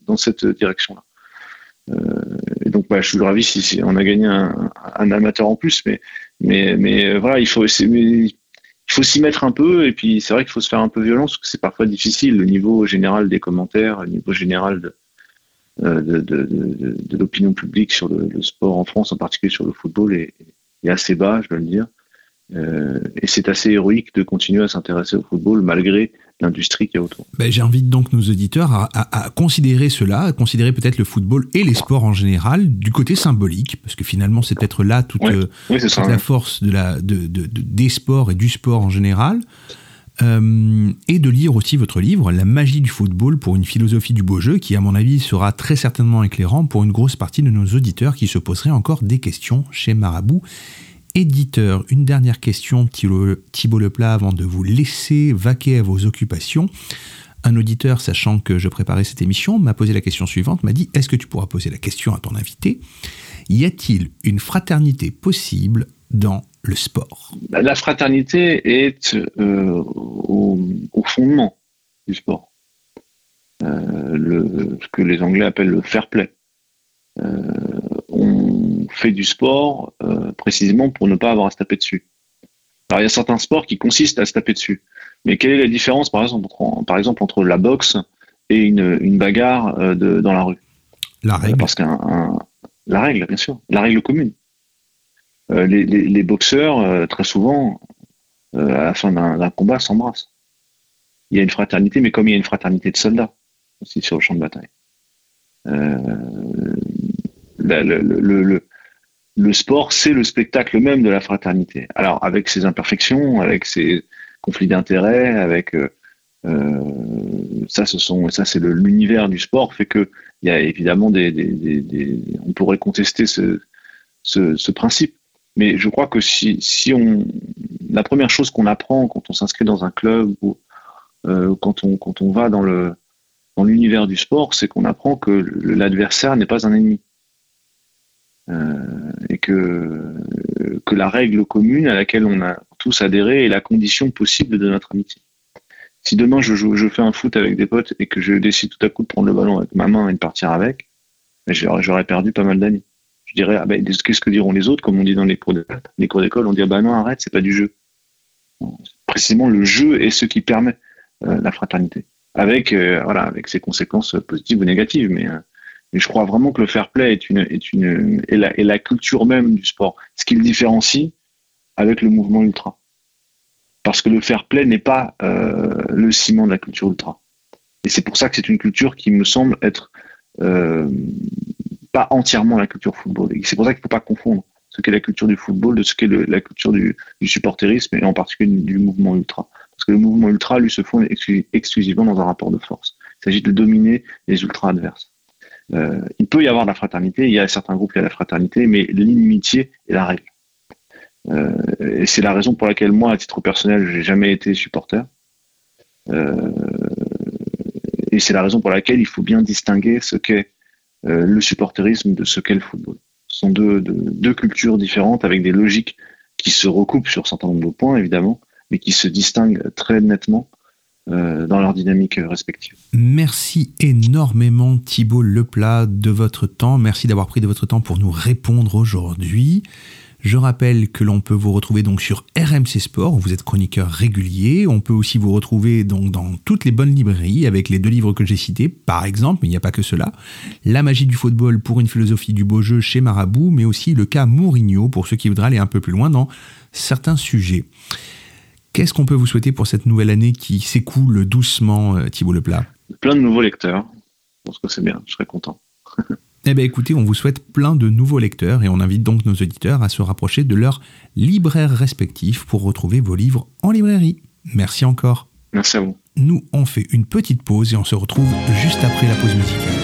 dans cette direction-là. Euh, et donc, bah, je suis ravi si, on a gagné un, amateur en plus, mais, euh, voilà, il faut, il faut s'y mettre un peu. Et puis, c'est vrai qu'il faut se faire un peu violence parce que c'est parfois difficile. Le niveau général des commentaires, le niveau général de, euh, l'opinion publique sur le, le sport en France, en particulier sur le football, est, est assez bas, je dois le dire. Euh, et c'est assez héroïque de continuer à s'intéresser au football malgré l'industrie qu'il y a autour. Ben, J'invite donc nos auditeurs à, à- à considérer cela, à considérer peut-être le football et les sports en général du côté symbolique, parce que finalement c'est peut-être là toute, Oui, oui, c'est toute ça. la force de la, de, de- de- des sports et du sport en général. Euh, et de lire aussi votre livre, La magie du football pour une philosophie du beau jeu, qui à mon avis sera très certainement éclairant pour une grosse partie de nos auditeurs qui se poseraient encore des questions chez Marabout éditeur. Une dernière question, Thibaut Leplat, avant de vous laisser vaquer à vos occupations. Un auditeur, sachant que je préparais cette émission, m'a posé la question suivante, m'a dit, est-ce que tu pourras poser la question à ton invité? Y a-t-il une fraternité possible dans le sport? La fraternité est euh, au, fondement du sport. Euh, ce que les Anglais appellent le fair play. Euh, fait du sport euh, précisément pour ne pas avoir à se taper dessus. Alors il y a certains sports qui consistent à se taper dessus. Mais quelle est la différence par exemple entre, par exemple, entre la boxe et une, une bagarre euh, de, dans la rue? La règle. Parce qu'un la règle, bien sûr, la règle commune. Euh, les, les- les boxeurs, très souvent, à la fin d'un combat, s'embrassent. Il y a une fraternité, mais comme il y a une fraternité de soldats aussi sur le champ de bataille. La- le, le- le- le- sport, c'est le spectacle même de la fraternité. Alors, avec ses imperfections, avec ses conflits d'intérêts, avec euh, euh, ça, ce sont, ça, c'est l'univers du sport fait que il y a évidemment des, des- des- des- on pourrait contester ce, ce, ce principe. Mais je crois que si, si on, la première chose qu'on apprend quand on s'inscrit dans un club ou euh, quand on quand on va dans le dans l'univers du sport, c'est qu'on apprend que l'adversaire n'est pas un ennemi et que que la règle commune à laquelle on a tous adhéré est la condition possible de notre amitié. Si demain je joue, je fais un foot avec des potes et que je décide tout à coup de prendre le ballon avec ma main et de partir avec, ben, j'aurais perdu pas mal d'amis. Je dirais, ah ben, qu'est-ce que diront les autres, comme on dit dans les cours d'école on dit, ah ben non, arrête, c'est pas du jeu. Précisément, le jeu est ce qui permet euh, la fraternité, avec euh, voilà, avec ses conséquences positives ou négatives. Mais, euh, mais je crois vraiment que le fair play est une est la, culture même du sport, ce qui le différencie avec le mouvement ultra. Parce que le fair play n'est pas euh, le ciment de la culture ultra. Et c'est pour ça que c'est une culture qui me semble être euh, pas entièrement la culture football. Et c'est pour ça qu'il ne faut pas confondre ce qu'est la culture du football de ce qu'est la culture du, supporterisme et en particulier du, mouvement ultra. Parce que le mouvement ultra, lui, se fonde exclu- exclusivement dans un rapport de force. Il s'agit de dominer les ultra adverses. Euh, il peut y avoir de la fraternité, il y a certains groupes qui a la fraternité, mais l'inimitié est la règle. Euh, et c'est la raison pour laquelle moi, à titre personnel, j'ai jamais été supporter. Euh, et c'est la raison pour laquelle il faut bien distinguer ce qu'est le supporterisme de ce qu'est le football. Ce sont deux, cultures différentes avec des logiques qui se recoupent sur un certain nombre de points, évidemment, mais qui se distinguent très nettement dans leur dynamique respective. Merci énormément Thibault Leplat de votre temps. Merci d'avoir pris de votre temps pour nous répondre aujourd'hui. Je rappelle que l'on peut vous retrouver donc sur RMC Sport, où vous êtes chroniqueur régulier. On peut aussi vous retrouver donc dans toutes les bonnes librairies avec les deux livres que j'ai cités, par exemple, mais il n'y a pas que cela. La magie du football pour une philosophie du beau jeu chez Marabout, mais aussi le cas Mourinho pour ceux qui voudraient aller un peu plus loin dans certains sujets. Qu'est-ce qu'on peut vous souhaiter pour cette nouvelle année qui s'écoule doucement, euh, Thibault Leplat? Plein de nouveaux lecteurs. Je pense que c'est bien, je serais content. Eh bien écoutez, on vous souhaite plein de nouveaux lecteurs et on invite donc nos auditeurs à se rapprocher de leurs libraires respectifs pour retrouver vos livres en librairie. Merci encore. Merci à vous. Nous, on fait une petite pause et on se retrouve juste après la pause musicale.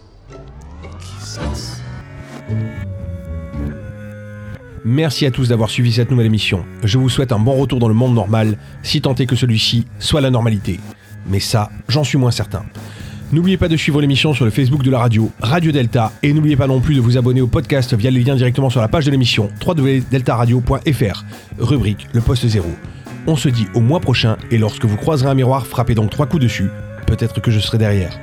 Merci à tous d'avoir suivi cette nouvelle émission. Je vous souhaite un bon retour dans le monde normal, si tant est que celui-ci soit la normalité. Mais ça, j'en suis moins certain. N'oubliez pas de suivre l'émission sur le Facebook de la radio, Radio Delta, et n'oubliez pas non plus de vous abonner au podcast via les liens directement sur la page de l'émission www.deltaradio.fr, rubrique Le Poste Zéro. On se dit au mois prochain, et lorsque vous croiserez un miroir, frappez donc trois coups dessus, peut-être que je serai derrière.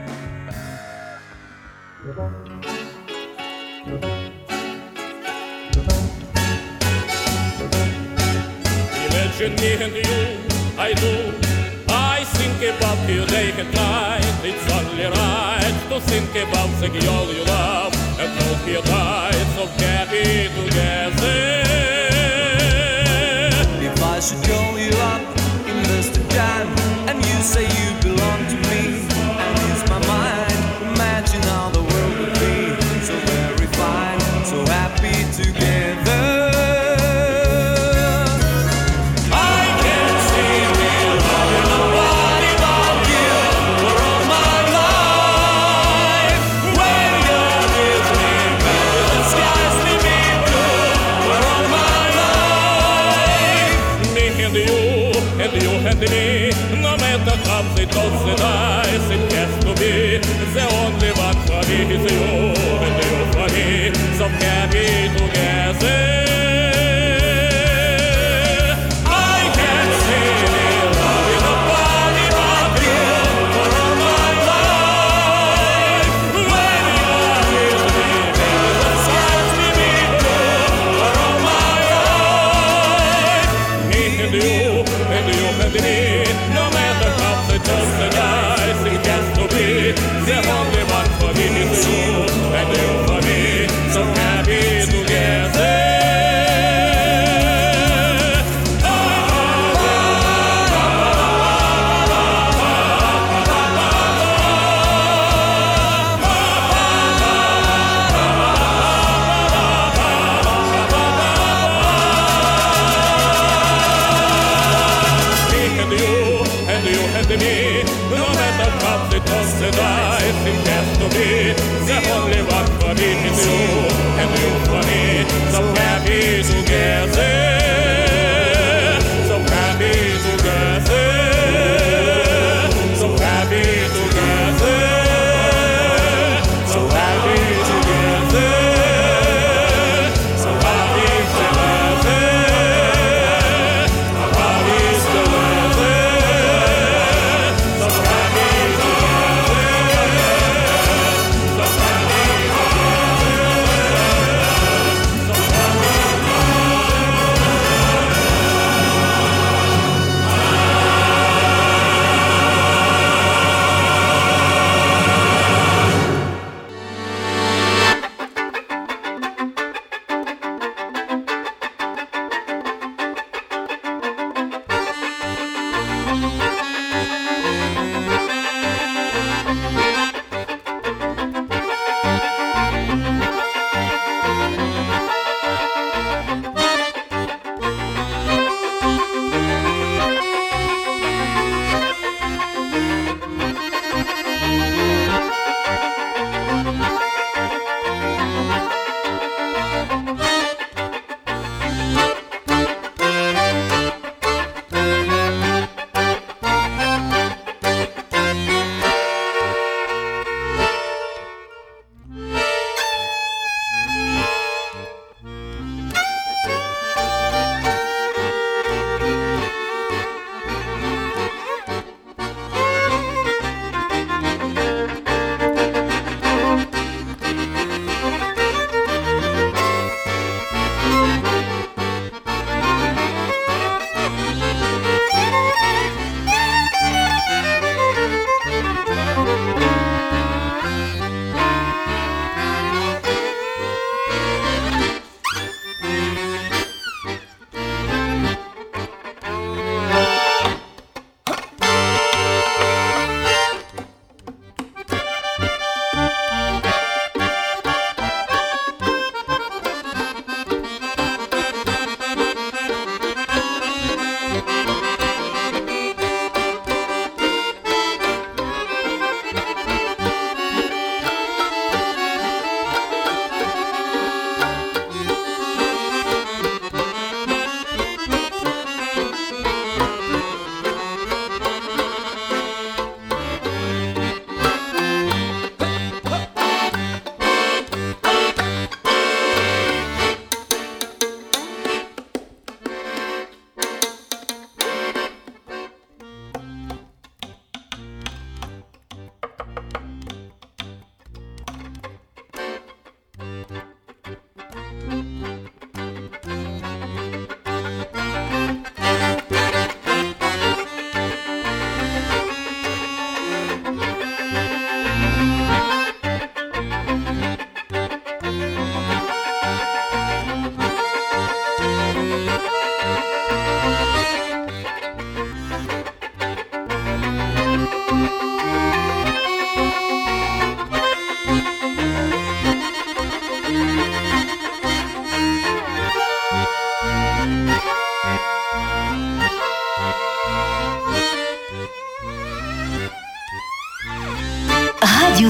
And you, I do. I think about you day and night. It's only right to think about the girl you love and hope you die so happy together. If I should call you up, invest the time, and you say you belong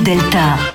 Delta.